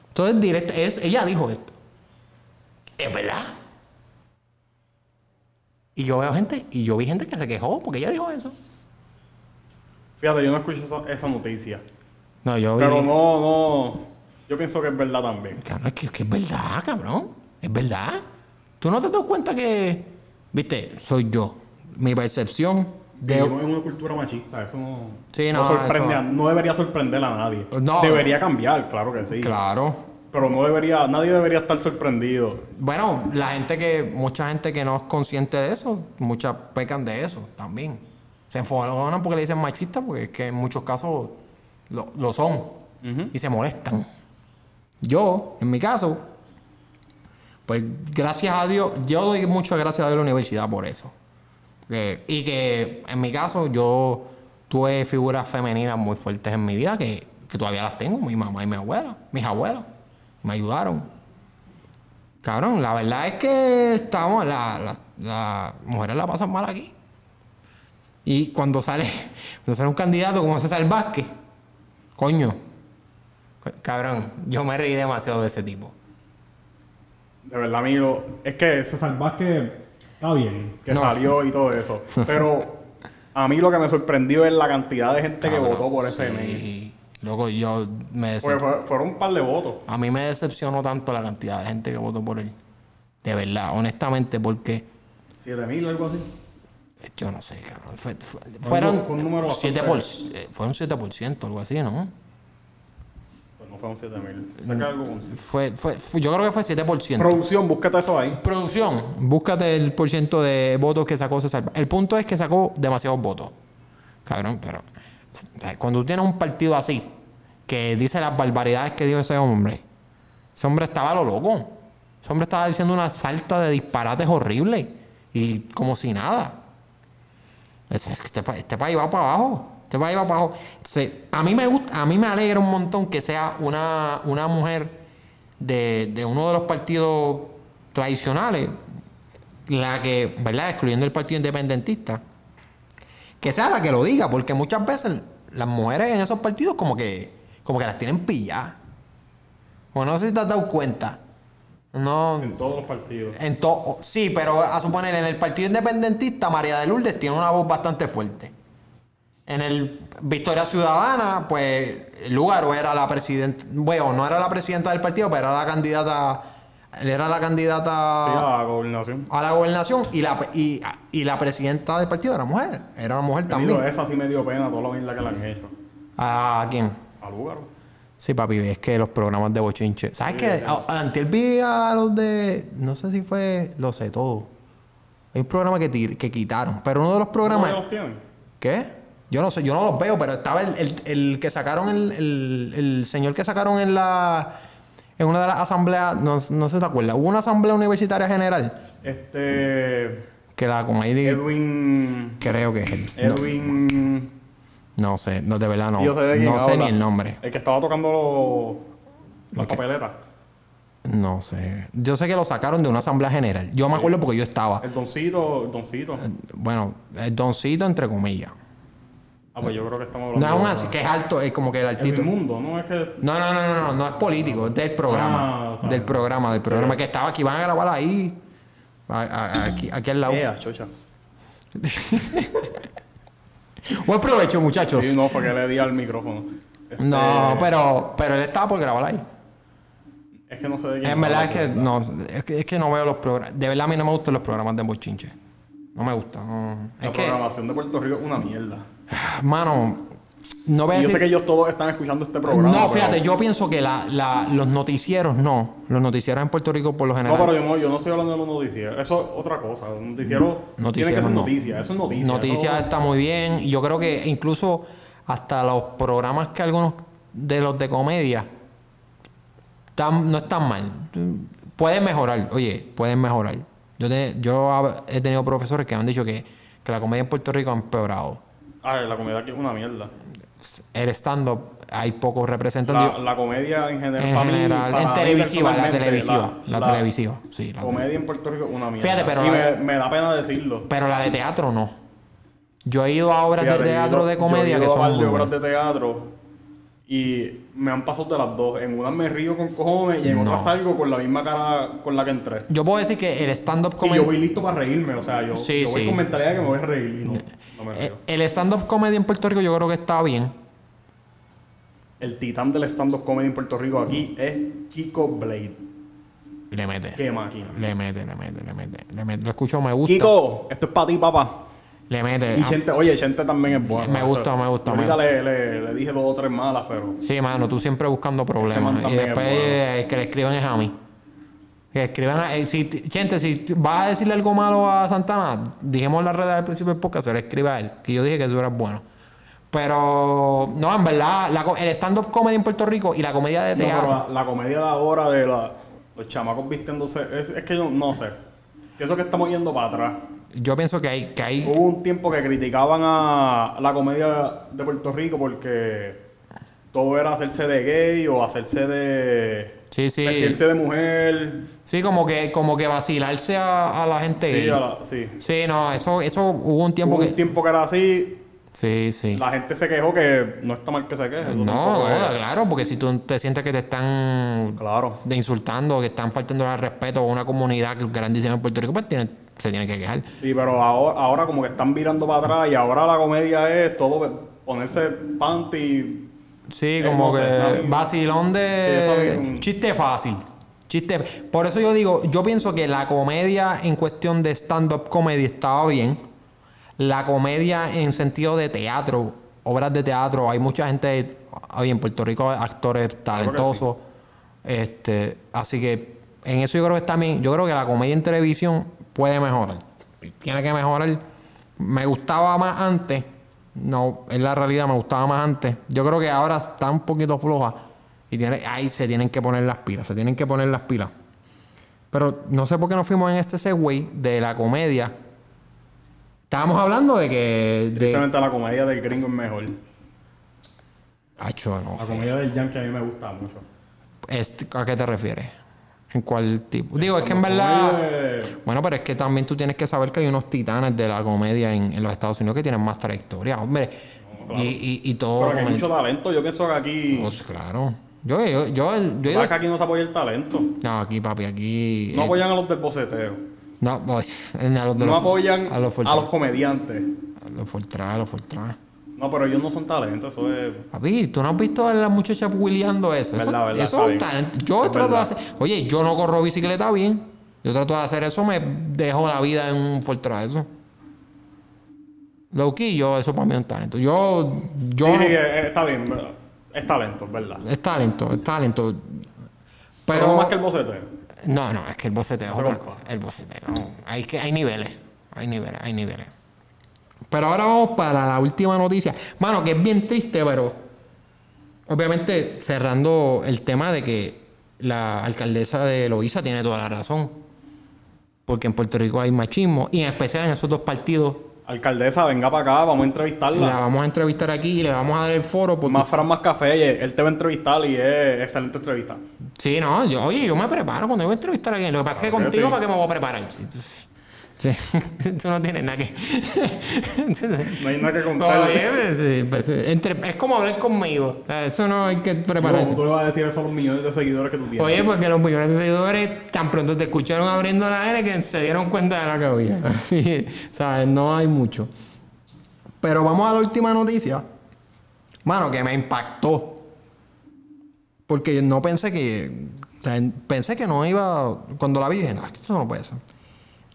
Entonces, directo, es, ella dijo esto. Es verdad. Y yo veo gente, y yo vi gente que se quejó porque ella dijo eso.
Fíjate, yo no escucho esa, esa noticia.
No, yo vi.
Pero no, no. Yo pienso que es verdad también.
Cabrón, es que, es que es verdad, cabrón. Es verdad. ¿Tú no te das cuenta que, viste, soy yo? Mi percepción de...
En una cultura machista, eso no,
Sí, no,
sorprende,
eso-
a- no debería sorprender a nadie.
No.
Debería cambiar, claro que sí.
Claro.
Pero no debería, nadie debería estar sorprendido.
Bueno, la gente que, mucha gente que no es consciente de eso, muchas pecan de eso también. Se enfocan porque le dicen machista, porque es que en muchos casos lo, lo son y se molestan. Yo, en mi caso, pues gracias a Dios, yo doy muchas gracias a Dios a la universidad por eso. Y que en mi caso yo tuve figuras femeninas muy fuertes en mi vida que, que todavía las tengo, mi mamá y mi abuela, mis abuelos, me ayudaron. Cabrón, la verdad es que estamos, la- la- las mujeres la pasan mal aquí. Y cuando sale, cuando sale un candidato como César Vázquez, coño, cabrón, yo me reí demasiado de ese tipo.
De verdad, amigo. Es que César Vázquez está bien, que
No.
salió y todo eso. Pero a mí lo que me sorprendió es la cantidad de gente que votó por ese
sí. Loco, yo me
Porque
decep-
fue- fueron un par de votos.
A mí me decepcionó tanto la cantidad de gente que votó por él. De verdad, honestamente, porque
7 mil o algo así.
Yo no sé, cabrón. Fue- fue- fueron
fue un número
7
bastante-
por, eh, fueron 7%, algo así, ¿no?
Pues no fueron 7 mil. Saca algo con-
Fue, fue, fue- yo creo que fue 7%.
Producción, búscate eso ahí.
Producción, búscate el por ciento de votos que sacó César. El punto es que sacó demasiados votos. Cabrón, pero o sea, cuando tú tienes un partido así, que dice las barbaridades que dijo ese hombre, ese hombre estaba a lo loco. Ese hombre estaba diciendo una salta de disparates horribles y como si nada. Este, pa- este país va para abajo. Este país va para abajo. Entonces, a mí me gusta, a mí me alegra un montón que sea una, una mujer de, de uno de los partidos tradicionales, la que, ¿verdad? Excluyendo el partido independentista, que sea la que lo diga, porque muchas veces las mujeres en esos partidos como que, como que las tienen pilladas. O no sé si te has dado cuenta. No,
En todos los partidos.
en to- sí, pero a suponer en el Partido Independentista María de Lourdes tiene una voz bastante fuerte. En el Victoria Ciudadana, pues Lugaro era la presidenta, bueno, no era la presidenta del partido, pero era la candidata, era la candidata
Sí, a la gobernación.
a la gobernación y la, y, y la presidenta del partido era mujer, era una mujer
Bendito,
también.
esa sí me dio pena, toda la mierda que le han hecho.
¿A quién?
A Lugaro.
Sí, papi, es que los programas de bochinche. ¿Sabes qué? A- Antier vi a los de. No sé si fue. Lo sé todo. Hay un programa que, tir- que quitaron. Pero uno de los programas.
¿Cómo los tienen?
¿Qué? Yo no sé, yo no los veo, pero estaba el, el- el que sacaron, el, el- señor que sacaron en la. En una de las asambleas. No, no sé si te acuerdas. Hubo una asamblea universitaria general.
Este.
Que la con ahí.
Edwin.
Creo que es él.
Edwin.
No sé, no, de verdad no.
yo sé de quién
no sé ni el nombre.
El que estaba tocando los. Las
qué?
papeletas.
No sé. Yo sé que lo sacaron de una asamblea general. Yo me acuerdo porque yo estaba.
El doncito. El doncito.
Bueno, el doncito entre comillas.
Ah, pues yo creo que estamos
No
hablando.
es un así, que es alto, es como que el altito.
El mundo, ¿no? Es que.
No, no, no, no, no, no es político, es del programa.
Ah, está
del
bien.
programa, del programa que estaba aquí, van a grabar ahí. a- a- aquí, aquí al lado.
Ea, chocha.
Buen provecho, muchachos.
Sí, no, fue que le di al micrófono. Este,
No, pero, pero él estaba por grabar ahí.
Es que no sé de quién.
En verdad es que no, es que, es que no veo los programas. De verdad a mí no me gustan los programas de bochinche. No me gusta. no.
La
Es que,
programación de Puerto Rico es una mierda.
mano, no voy a
Y yo sé que ellos todos están escuchando este programa.
No,
pero-
fíjate, yo pienso que la, la- los noticieros no. Los noticieros en Puerto Rico por lo
No,
general.
pero yo no, yo no estoy hablando de los noticieros. Eso es otra cosa. Un noticiero tiene
Noticiero
que ser
no.
noticia. Eso es noticia.
Noticias está muy bien. Y yo creo que incluso hasta los programas que algunos de los de comedia están- no están mal. Pueden mejorar. Oye, pueden mejorar. Yo, te- yo he tenido profesores que me han dicho que, que la comedia en Puerto Rico ha empeorado.
Ah, la comedia aquí es una mierda.
El stand-up hay pocos representantes.
La, la comedia en general.
en general,
para
en televisiva, la televisiva. La, televisiva, sí. La
comedia en Puerto Rico una mierda.
Fíjate, pero
y
la-
me, me da pena decirlo.
Pero la de teatro no. Yo he ido a obras
Fíjate,
de
yo
teatro
ido-
de
yo he
comedia
ido
que
a
son
par
muy
de obras
buenas.
de teatro y me han pasado de las dos. En una me río con cojones y en
No.
otra salgo con la misma cara con la que entré.
Yo puedo decir que el stand-up
Y
comedy.
yo voy listo para reírme, o sea, yo,
Sí,
yo voy
sí.
con mentalidad de que me voy a reír y no, no me
eh,
río.
El stand-up comedy en Puerto Rico yo creo que está bien.
El titán del stand-up comedy en Puerto Rico aquí es Kiko Blade.
Le mete.
Qué máquina.
Le mete, le mete, le mete. Le mete. Lo escucho, me gusta.
Kiko, esto es para ti, papá.
Le mete.
Y
Ah,
Chente, oye, Chente también es bueno.
Me gusta, me gusta,
Ahorita le, le, le dije dos o tres malas, pero.
Sí, mano, tú siempre buscando problemas. Y
es
después
bueno.
eh, el que le escriban es a mí. Que escriban a, eh, si, gente, si vas a decirle algo malo a Santana, dijimos en la red al principio del podcast, se le escribe a él. Que yo dije que tú eras bueno. Pero, no, en verdad, la el stand-up comedy en Puerto Rico y la comedia de
No, pero
teatro.
la, la comedia de ahora de la- los chamacos vistiéndose. Es, es que yo no sé. Pienso que estamos yendo para atrás.
Yo pienso que hay, que hay
Hubo un tiempo que criticaban a la comedia de Puerto Rico porque todo era hacerse de gay o hacerse de.
Sí, sí.
vestirse de mujer.
Sí, como que, como que vacilarse a, a la gente.
Sí,
gay.
a la- sí.
Sí, no, eso, eso hubo un tiempo
Hubo
que.
un tiempo que era así.
Sí, sí.
La gente se quejó que no está mal que se queje.
No, claro, porque si tú te sientes que te están
Claro.
de insultando, que están faltando al respeto a una comunidad que es grandísima en Puerto Rico, pues tienen- se tienen que quejar.
Sí, pero ahora, ahora como que están virando para atrás y ahora la comedia es todo ponerse panty.
Sí,
Eh,
como
no sé,
que
mí-
vacilón
Sí,
de
bien.
chiste fácil. Chiste. Por eso yo digo, yo pienso que la comedia en cuestión de stand-up comedy estaba bien. La comedia en sentido de teatro, obras de teatro, hay mucha gente, hay en Puerto Rico actores talentosos. Este, así que en eso yo creo que bien. Yo creo que la comedia en televisión puede mejorar. Tiene que mejorar. Me gustaba más antes. No, en la realidad me gustaba más antes. Yo creo que ahora está un poquito floja. Y tiene, ahí se tienen que poner las pilas. Se tienen que poner las pilas. Pero no sé por qué nos fuimos en este segue de la comedia. Estábamos hablando de que. De...
Tristemente la comedia del gringo es mejor.
Acho, no
La
sé.
comedia del yankee a mí me gusta mucho.
Este, ¿A qué te refieres? ¿En cuál tipo? Digo, es que en verdad... Bueno, pero es que también tú tienes que saber que hay unos titanes de la comedia en, en los Estados Unidos que tienen más trayectoria, hombre. y, y, y todo...
Pero que hay mucho talento. Yo pienso que aquí.
Pues claro. Yo, yo, yo, yo,
¿Sabes que aquí no se apoya el talento?
No, aquí, papi, aquí...
No
eh,
apoyan a los del boceteo.
no, pues, a los de
No
los-
apoyan
a los
a los comediantes.
A los Fortran, a los Fortran.
No, pero ellos no son talento. Eso es.
Papi, ¿tú no has visto a la muchacha wheeleando eso? Eso,
Verdad, verdad,
eso es talento. Yo
Es
trato de
verdad.
hacer... Oye, yo no corro bicicleta bien. Yo trato de hacer eso, me dejo la vida en un Fortran eso. Low key, yo, eso para mí es un talento. Yo... yo
Sí,
no-
sí, eh, está bien, ¿verdad? Es talento, verdad.
Es talento, es talento.
Pero,
Pero...
no más que el boceteo.
No, no, es que el boceteo es otra cosa. El boceteo. Hay, que, hay niveles. Hay niveles, hay niveles. Pero ahora vamos para la última noticia. Mano, que es bien triste, pero. Obviamente, cerrando el tema de que la alcaldesa de Loíza tiene toda la razón. Porque en Puerto Rico hay machismo. Y en especial en esos dos partidos.
Alcaldesa, venga para acá, vamos a
La
entrevistarla.
vamos a entrevistar aquí y le vamos a dar el foro. Porque
Más Fran, más café, él te va a entrevistar y es excelente entrevista.
Sí, no, yo, oye, yo me preparo cuando voy a entrevistar a alguien. Lo que pasa es que contigo,
sí.
¿para qué me voy a preparar? Sí, tú, sí, tú no tienes nada que.
No hay nada que contar.
Oye, pues, sí, pues, sí, entre- es como hablar conmigo. Eso no hay que prepararse.
¿Cómo tú le vas a decir eso a los millones de seguidores que tú tienes?
Oye, porque los millones de seguidores tan pronto te escucharon abriendo la N que se dieron cuenta de la que había. ¿Sabes? No hay mucho. Pero vamos a la última noticia. Mano, que me impactó. Porque no pensé que. pensé que no iba. Cuando la vi dije, no, esto no puede ser.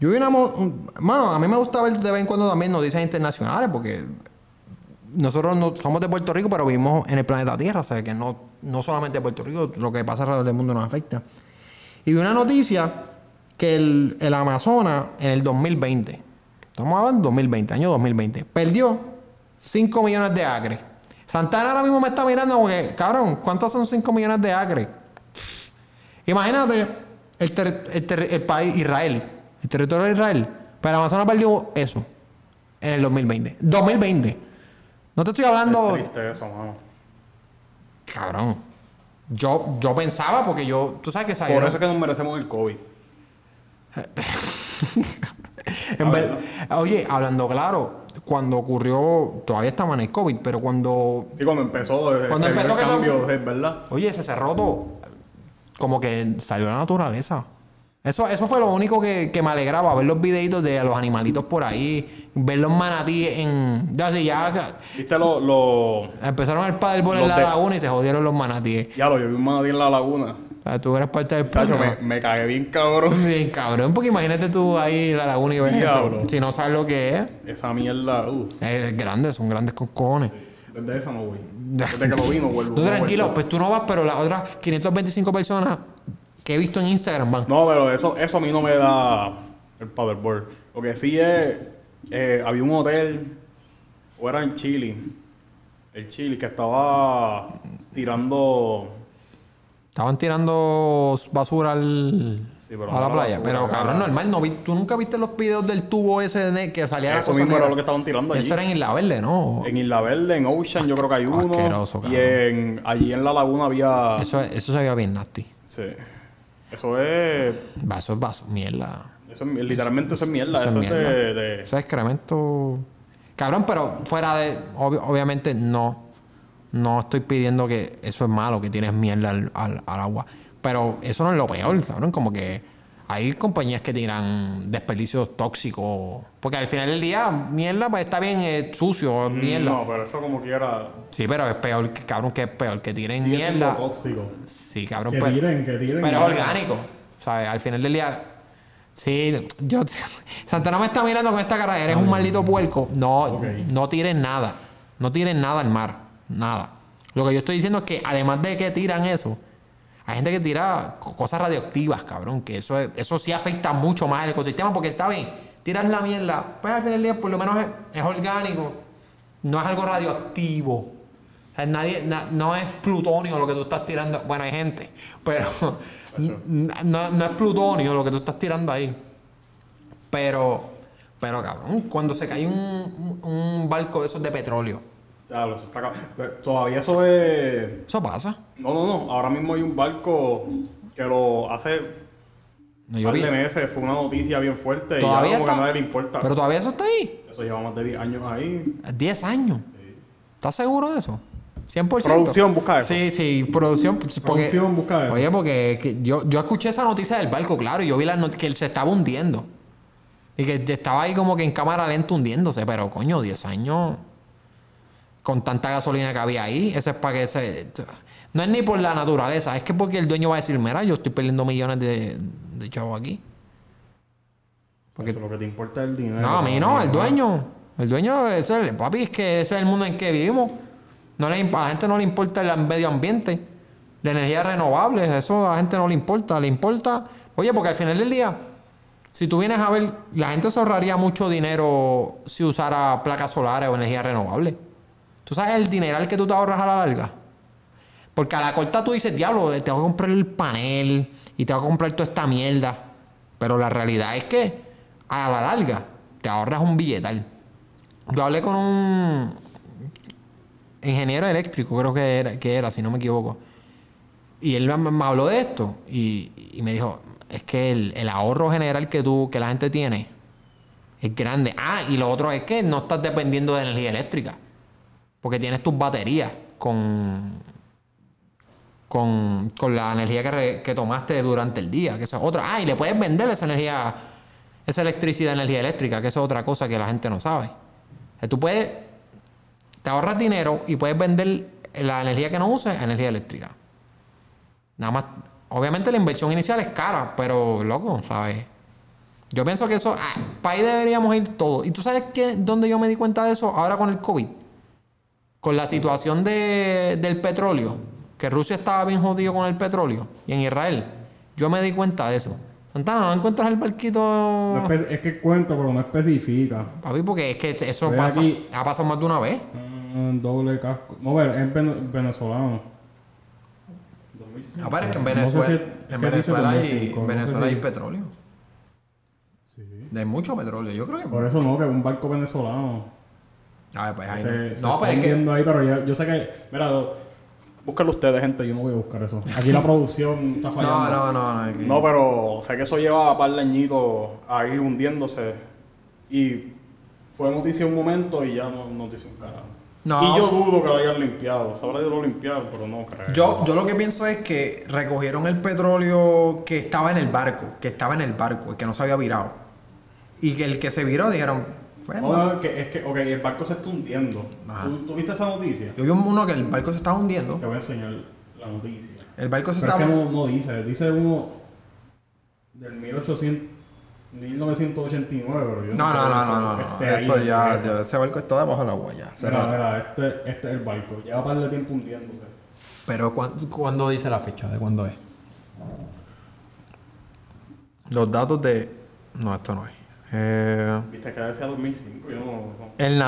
Yo vi una. Mano, a mí me gusta ver de vez en cuando también noticias internacionales porque nosotros no, somos de Puerto Rico, pero vivimos en el planeta Tierra, o sea que no, no solamente Puerto Rico, lo que pasa alrededor del mundo nos afecta. Y vi una noticia que el, el Amazonas en el 2020, estamos hablando del 2020, año 2020, perdió 5 millones de acres. Santana ahora mismo me está mirando como que, cabrón, ¿cuántos son 5 millones de acres? Imagínate el, el país Israel, el territorio de Israel, pero Amazonas perdió eso en el 2020. 2020. No te estoy hablando.
Es triste eso, mano.
Cabrón. Yo, yo pensaba porque yo. Tú sabes que
Por
salieron-
eso es que nos merecemos el COVID.
en ver- Oye, hablando claro, cuando ocurrió. Todavía estamos en el COVID, pero cuando.
Sí, cuando empezó, eh,
Cuando empezó
el
que todo-
cambio, es verdad.
Oye, se cerró todo. Como que salió la naturaleza. Eso, eso fue lo único que, que me alegraba, ver los videitos de los animalitos por ahí, ver los manatíes en. Ya, sí, ya
¿Viste lo, lo...
empezaron el paddleball en
Los
la
de-
laguna y se jodieron los manatíes.
Ya lo, yo vi un manatí en la laguna.
O sea, tú eres parte del
Sacho,
problema.
me, me cagué bien cabrón.
Bien, cabrón, porque imagínate tú ahí en la laguna y ves eso. Si no sabes lo que es,
Esa mierda, uff.
es grande, son grandes con cojones.
Desde esa no voy. Desde que lo vi no vuelvo.
Tú
no
tranquilo,
vuelvo.
pues tú no vas, pero las otras 525 personas que he visto en Instagram van.
No, pero eso, eso a mí no me da el paddleboard. Lo que sí es, eh, había un hotel, o era en Chile, el Chile, que estaba tirando...
Estaban tirando basura al,
Sí, pero
a la playa.
basura,
pero cabrón, normal, no vi- tú nunca viste los videos del tubo ese de- que salía
Eso mismo era lo que estaban tirando allí.
Eso era en Isla Verde, ¿no?
En Isla Verde, en Ocean, yo creo que hay uno.
Asqueroso,
y
cabrón.
en, allí en la laguna había...
Eso, eso se veía bien nasty.
Sí. Eso es...
Vaso es vaso, mierda.
Eso es, literalmente eso es mierda.
Eso
Eso,
es mierda.
de, de-
Eso es excremento. Cabrón, pero fuera de. obvi- obviamente no. No estoy pidiendo que eso es malo, que tienes mierda al, al- al agua. Pero eso no es lo peor, cabrón. Como que hay compañías que tiran desperdicios tóxicos. Porque al final del día, mierda, pues está bien sucio, es mierda.
No, pero eso como quiera...
Sí, pero es peor, que, cabrón, que es peor que tiren
siendo
mierda.
tóxico.
Sí, cabrón,
Que
pero,
tiren, que tiren
pero es orgánico. ¿Sabes? Al final del día. Sí, yo. Santana me está mirando con esta cara. Eres un maldito puerco. No, no tires nada. No tires nada al mar. Nada. Lo que yo estoy diciendo es que además de que tiran eso, hay gente que tira co- cosas radioactivas, cabrón. Que eso, es- eso sí afecta mucho más el ecosistema. Porque está bien, tiras la mierda. Pues al final del día, por lo menos es, es orgánico. No es algo radioactivo. O sea, nadie, na- no es plutonio lo que tú estás tirando. Bueno, hay gente, pero no, no es plutonio lo que tú estás tirando ahí. Pero, pero cabrón, cuando se cae un, un- un barco de esos de petróleo,
Ya, lo- eso está Todavía eso es...
eso pasa.
No, no, no. Ahora mismo hay un barco que lo hace
No, yo
par
vi-
de meses fue una noticia bien fuerte
Todavía
y ya como que a
está.
nadie le importa.
Pero todavía eso está ahí.
Eso lleva más de 10 años ahí.
10 años. ¿Estás seguro de eso? 100%.
Producción, busca eso.
Sí, sí, producción. pues, porque-
Producción, busca eso.
Oye, porque que yo, yo escuché esa noticia del barco, claro, y yo vi la que él se estaba hundiendo. Y que estaba ahí como que en cámara lenta hundiéndose, pero coño, 10 años con tanta gasolina que había ahí, eso es para que se... No es ni por la naturaleza, es que porque el dueño va a decir, mira, yo estoy perdiendo millones de, de chavos aquí.
Porque lo que te importa es el dinero.
No, a mí no, el dueño. El dueño, es el, papi, es que ese es el mundo en que vivimos. No le, a la gente no le importa el medio ambiente. La energía renovable, eso a la gente no le importa. Le importa. Oye, porque al final del día, si tú vienes a ver, la gente se ahorraría mucho dinero si usara placas solares o energía renovable. ¿Tú sabes el dineral que tú te ahorras a la larga? Porque a la corta tú dices, diablo, te voy a comprar el panel y te voy a comprar toda esta mierda. Pero la realidad es que a la larga te ahorras un billetal. Yo hablé con un ingeniero eléctrico, creo que era, que era si no me equivoco. Y él me, habló de esto y, y me dijo, es que el, el ahorro general que tú, que la gente tiene, es grande. Ah, y lo otro es que no estás dependiendo de energía eléctrica. Porque tienes tus baterías con, con, con la energía que, que tomaste durante el día. Que eso es otra. Ah, y le puedes vender esa energía, esa electricidad, energía eléctrica, que eso es otra cosa que la gente no sabe. O sea, tú puedes, te ahorras dinero y puedes vender la energía que no uses energía eléctrica. Nada más, obviamente la inversión inicial es cara, pero loco, ¿sabes? Yo pienso que eso, ah, para ahí deberíamos ir todos. ¿Y tú sabes qué, dónde yo me di cuenta de eso? Ahora con el COVID. Con la situación de- del petróleo. Que Rusia estaba bien jodido con el petróleo. Y en Israel. Yo me di cuenta de eso. Santana, ¿no encuentras el barquito?
No es que cuenta, pero no especifica.
Papi, porque es que eso pasa,
aquí.
ha pasado más de una vez.
Mm, doble casco. No, pero es vene- venezolano.
No, pero es que en
No sé
Venezuela,
si-
en
¿qué dice
Venezuela, hay,
2005?
en
No sé
Venezuela
si-
hay petróleo.
Sí.
Hay mucho petróleo. Yo creo que.
Por eso no, que es un barco venezolano.
A ver, pues ahí
Se,
no.
se
No, pero es que.
hundiendo ahí, pero yo, yo sé que. Mira, búscalo ustedes, gente. Yo no voy a buscar eso. Aquí la producción está fallando.
No, no, no. No, es
No, pero sé que eso lleva a par de añitos ahí hundiéndose. Y fue noticia un momento y ya no es noticia un carajo.
No.
Y yo dudo que lo hayan limpiado. Sabrá Dios lo limpiaron, pero no creo.
Yo, yo lo que pienso es que recogieron el petróleo que estaba en el barco, que estaba en el barco, el que no se había virado. Y que el que se viró dijeron, pues,
No, no, es que, es que, ok, el barco se está hundiendo. ¿Tú, tú viste esa noticia?
yo vi uno que el barco se estaba hundiendo.
Te voy a enseñar la noticia.
El barco se
Pero es
estaba...
que no, no dice, dice uno del 1800, 1989, pero yo
No, no, no, no, no, no. Eso ya, ese barco está debajo del agua ya.
Mira, mira, este, este es el barco. Lleva par de tiempo hundiéndose.
Pero ¿cuándo, cuándo dice la fecha? ¿De cuándo es? Los datos de... No, esto no es. Eh,
Viste que decía 2005, yo no... no.
el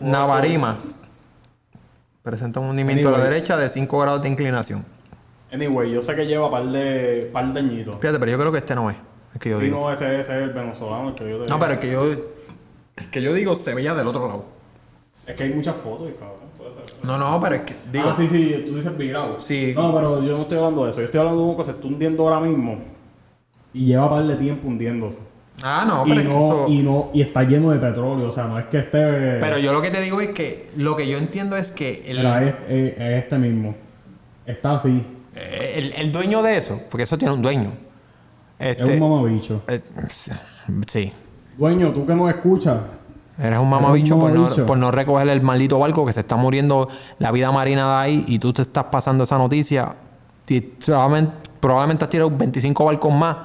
Navarima presenta un hundimiento a la derecha de 5 grados de inclinación.
Anyway, yo sé que lleva par de, par de añitos.
Fíjate, pero yo creo que este no es. Es que yo
Sí,
digo.
no, ese, ese es el venezolano el que yo te
No, pero es que yo. Es que yo digo, se veía del otro lado.
Es que hay muchas fotos y cabrón, puede ser.
No, no, pero es que. Digo.
ah, sí, sí, tú dices virado.
Sí.
No, pero yo no estoy hablando de eso. Yo estoy hablando de uno que se está hundiendo ahora mismo. Y lleva par de tiempo hundiéndose.
Ah, no,
y,
pero es que
no,
eso.
y no, y está lleno de petróleo. O sea, no es que esté.
Pero yo lo que te digo es que. Lo que yo entiendo es que. El,
es, es- es este mismo. Está así.
Eh, El, el dueño de eso, porque eso tiene un dueño.
Es
Este,
un mamabicho.
eh, sí.
Dueño, tú que nos escuchas.
Eres un mamabicho por no,
mamabicho.
por no recoger el maldito barco que se está muriendo la vida marina de ahí y tú te estás pasando esa noticia. Ti- Probablemente, probablemente has tirado 25 barcos más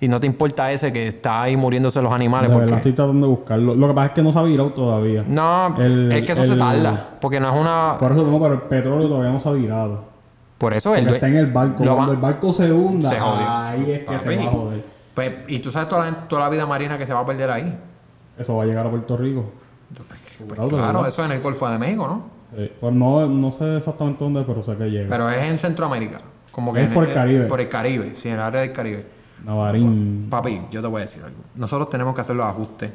y no te importa ese que está ahí muriéndose los animales. Porque...
estoy tratando de buscarlo. Lo que pasa es que no se ha virado todavía.
No,
El-
es que eso se tarda. Porque no es una.
Por eso no, pero el petróleo todavía no se ha virado.
Por eso el
está en el barco.
lo
Cuando
va-
el barco se hunda,
Se jodió.
ahí es que
Papi.
se va a joder.
Pues, y tú sabes toda la, gente- toda la vida marina que se va a perder ahí.
Eso va a llegar a Puerto Rico.
Pues,
Claro,
eso en el Golfo de México, ¿no?
Eh, pues no, no sé exactamente dónde, pero sé que llega.
Pero es en Centroamérica. Como que
Es
en
por el Caribe.
Por el Caribe, sí, en el área del Caribe.
Navarín.
Papi, yo te voy a decir algo. Nosotros tenemos que hacer los ajustes.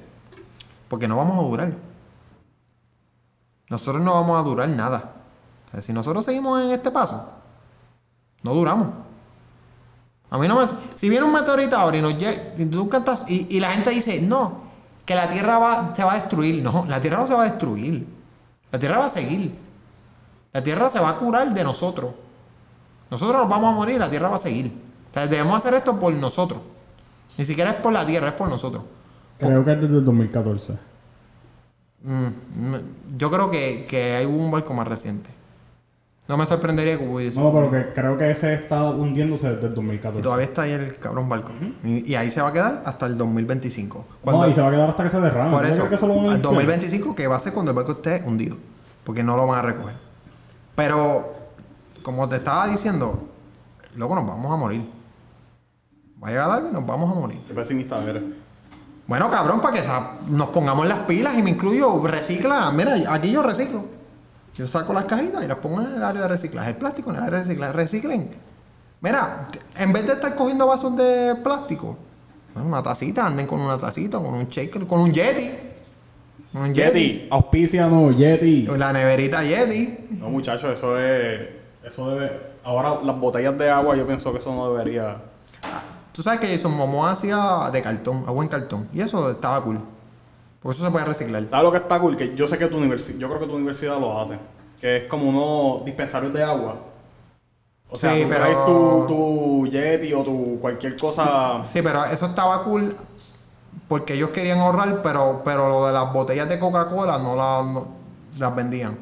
Porque no vamos a durar. Nosotros no vamos a durar nada. Si nosotros seguimos en este paso, no duramos.
A mí no me... Si viene un meteorito ahora y nos. Y, tú cantas, y, la gente dice, no, que la Tierra se va a destruir. No, la Tierra no se va a destruir. La Tierra va a seguir. La Tierra se va a curar de nosotros. Nosotros nos vamos a morir, la Tierra va a seguir. Sea, debemos hacer esto por nosotros. Ni siquiera es por la Tierra, es por nosotros.
Creo que es desde el 2014.
Mm, yo creo que, que hay un barco más reciente. No me sorprendería que hubiese.
No, pero que creo que ese está hundiéndose desde el 2014.
Y todavía está ahí el cabrón barco. y, y ahí se va a quedar hasta el 2025.
No,
Cuando,
y se va a quedar hasta que se derrame.
por eso,
que eso
al
limpiar.
2025 que va a ser cuando el barco esté hundido. Porque no lo van a recoger. Pero, como te estaba diciendo, luego nos vamos a morir. Va a llegar algo y nos vamos a morir.
Qué pesimista eres.
Bueno, cabrón, para que nos pongamos las pilas y me incluyo, recicla. Mira, aquí yo reciclo. Yo saco las cajitas y las pongo en el área de reciclaje. El plástico en el área de reciclaje. Reciclen. Mira, en vez de estar cogiendo vasos de plástico, una tacita, anden con una tacita, con un shaker, con un Yeti. Un
Yeti, auspiciano, Yeti.
La neverita Yeti.
No, muchachos, eso es. Eso debe. Ahora, las botellas de agua, yo pienso que eso no debería.
Tú sabes que Jason Momoa hacía de cartón, agua en cartón. Y eso estaba cool. Porque eso se puede reciclar.
¿Sabes lo que está cool? Que yo sé que tu universidad. Yo creo que tu universidad lo hace. Que es como unos dispensarios de agua. O sea,
Sí,
tú
pero-
traes tu, tu Yeti o tu cualquier cosa.
Sí, pero eso estaba cool porque ellos querían ahorrar, pero, pero lo de las botellas de Coca-Cola no, la- no- las vendían.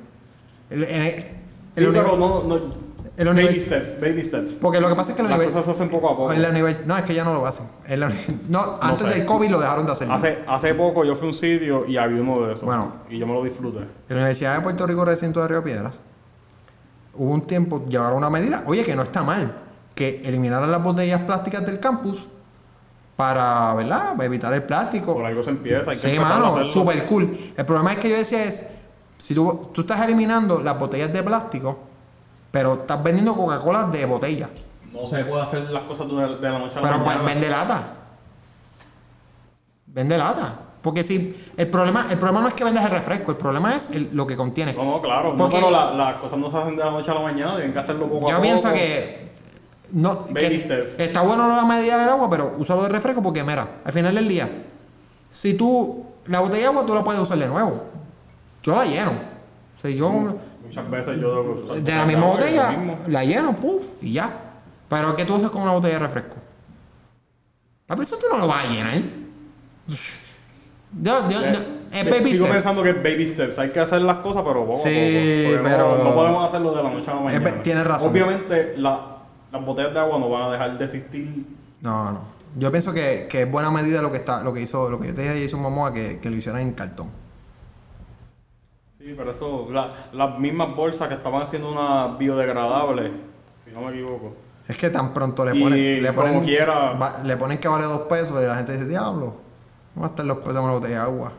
El- en el-
Sí, pero no. no
el
baby steps, baby steps.
Porque lo que pasa es que la
Las cosas se hacen poco a poco.
en la no, es que ya no lo hacen. En la no, antes
sé.
del COVID lo dejaron de hacer.
Hace, hace poco yo fui a un sitio y había uno de esos.
Bueno.
Y yo me lo disfruté.
En la Universidad de Puerto Rico, recinto de Río Piedras, hubo un tiempo, llevaron una medida, oye, que no está mal, que eliminaran las botellas plásticas del campus para, ¿verdad? Para evitar el plástico.
Por algo se empieza. Hay que
Sí, mano, super cool. El problema es que yo decía es, si tú, tú estás eliminando las botellas de plástico, pero estás vendiendo Coca-Cola de botella.
No se puede hacer las cosas de, la noche a la
Pero
mañana.
vende lata. Vende lata. Porque si el problema, el problema no es que vendas el refresco, el problema es el- lo que contiene.
No, no, claro. No,
Porque-
pero la- las cosas no se hacen de la noche a la mañana. Tienen que hacerlo poco a
Yo
poco.
pienso que no que
steps.
está bueno la medida del agua, pero úsalo de refresco porque mira, al final del día, si tú la botella de agua tú la puedes usar de nuevo. Yo la lleno. O sea, yo
Muchas veces yo...
de la misma botella la lleno, puff, y ya. Pero ¿qué tú haces con una botella de refresco? Papi, eso tú no lo vas a llenar. Yo,
Eh,
no, es baby
Sigo
steps.
pensando que es baby steps. Hay que hacer las cosas, pero poco a
Sí,
poco.
Pero-
No, no podemos hacerlo de la noche a la
Es
mañana.
ve- tienes razón.
Obviamente, la- las botellas de agua no van a dejar de existir.
No, no. Yo pienso que, que es buena medida lo que está, lo que hizo, lo que yo te dije Jason Momoa, que, que lo hicieran en cartón.
Sí, pero eso... la- las mismas bolsas que estaban haciendo una biodegradable, si no me equivoco.
Es que tan pronto le
Y
ponen, le
como
ponen,
quiera-
va- le ponen que vale dos pesos y la gente dice, diablo, ¿cómo están los pesos de una botella de agua?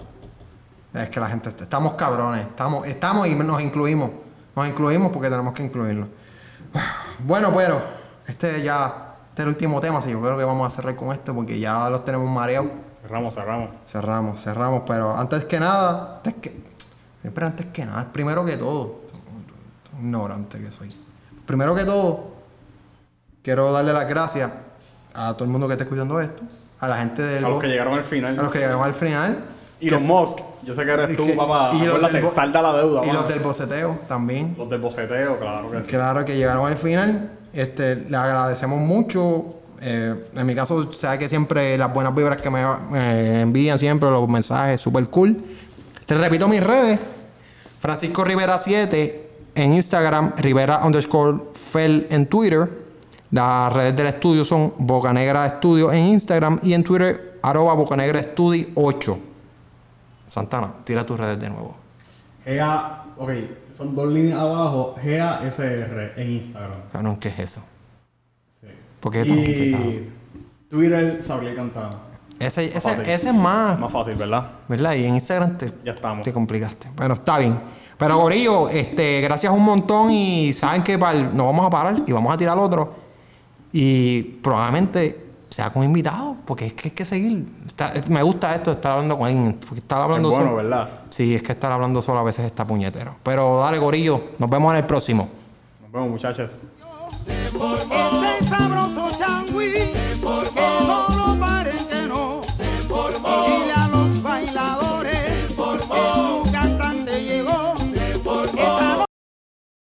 Es que la gente, estamos cabrones, estamos, estamos y nos incluimos. Nos incluimos porque tenemos que incluirnos. Bueno, bueno, este ya, este es el último tema, así yo creo que vamos a cerrar con esto porque ya los tenemos mareados.
Cerramos, cerramos.
Cerramos, cerramos, pero antes que nada, antes que, siempre antes que nada, primero que todo, ignorante que soy. Primero que todo, quiero darle las gracias a todo el mundo que está escuchando esto, a la gente del
A los que llegaron al final.
a los que llegaron al final.
Y los Musk, yo sé que eres tú,
que-
papá.
y los del
salda la deuda.
Y
papá.
los del boceteo también.
Los del boceteo, claro que sí.
Claro que llegaron al final. Este, le agradecemos mucho. Eh, en mi caso, sabe que siempre las buenas vibras que me, me envían, siempre los mensajes, súper cool. Te repito mis redes: Francisco Rivera 7 en Instagram, Rivera underscore Fel en Twitter. Las redes del estudio son Bocanegra Estudio en Instagram y en Twitter, arroba Bocanegra Estudio 8. Santana, tira tus redes de nuevo.
GA, ok, son dos líneas abajo, GASR en Instagram.
Cabrón, ¿qué es eso?
Sí.
¿Por qué es tan?
Y Twitter, Sabriel Cantana.
Ese, ese, ese es más,
Más fácil, ¿verdad?
¿verdad? Y en Instagram te,
Ya estamos.
te complicaste. Bueno, está bien. Pero Gorillo, este, gracias un montón y saben que nos vamos a parar y vamos a tirar otro. Y probablemente sea con invitados, porque es que hay que seguir. Está- me gusta esto de estar hablando con alguien, porque estar
Es
hablando
bueno,
solo.
¿verdad?
Sí, es que estar hablando solo a veces está puñetero. Pero dale, Gorillo, nos vemos en el próximo.
Nos vemos, muchachos.
Este sabroso changui.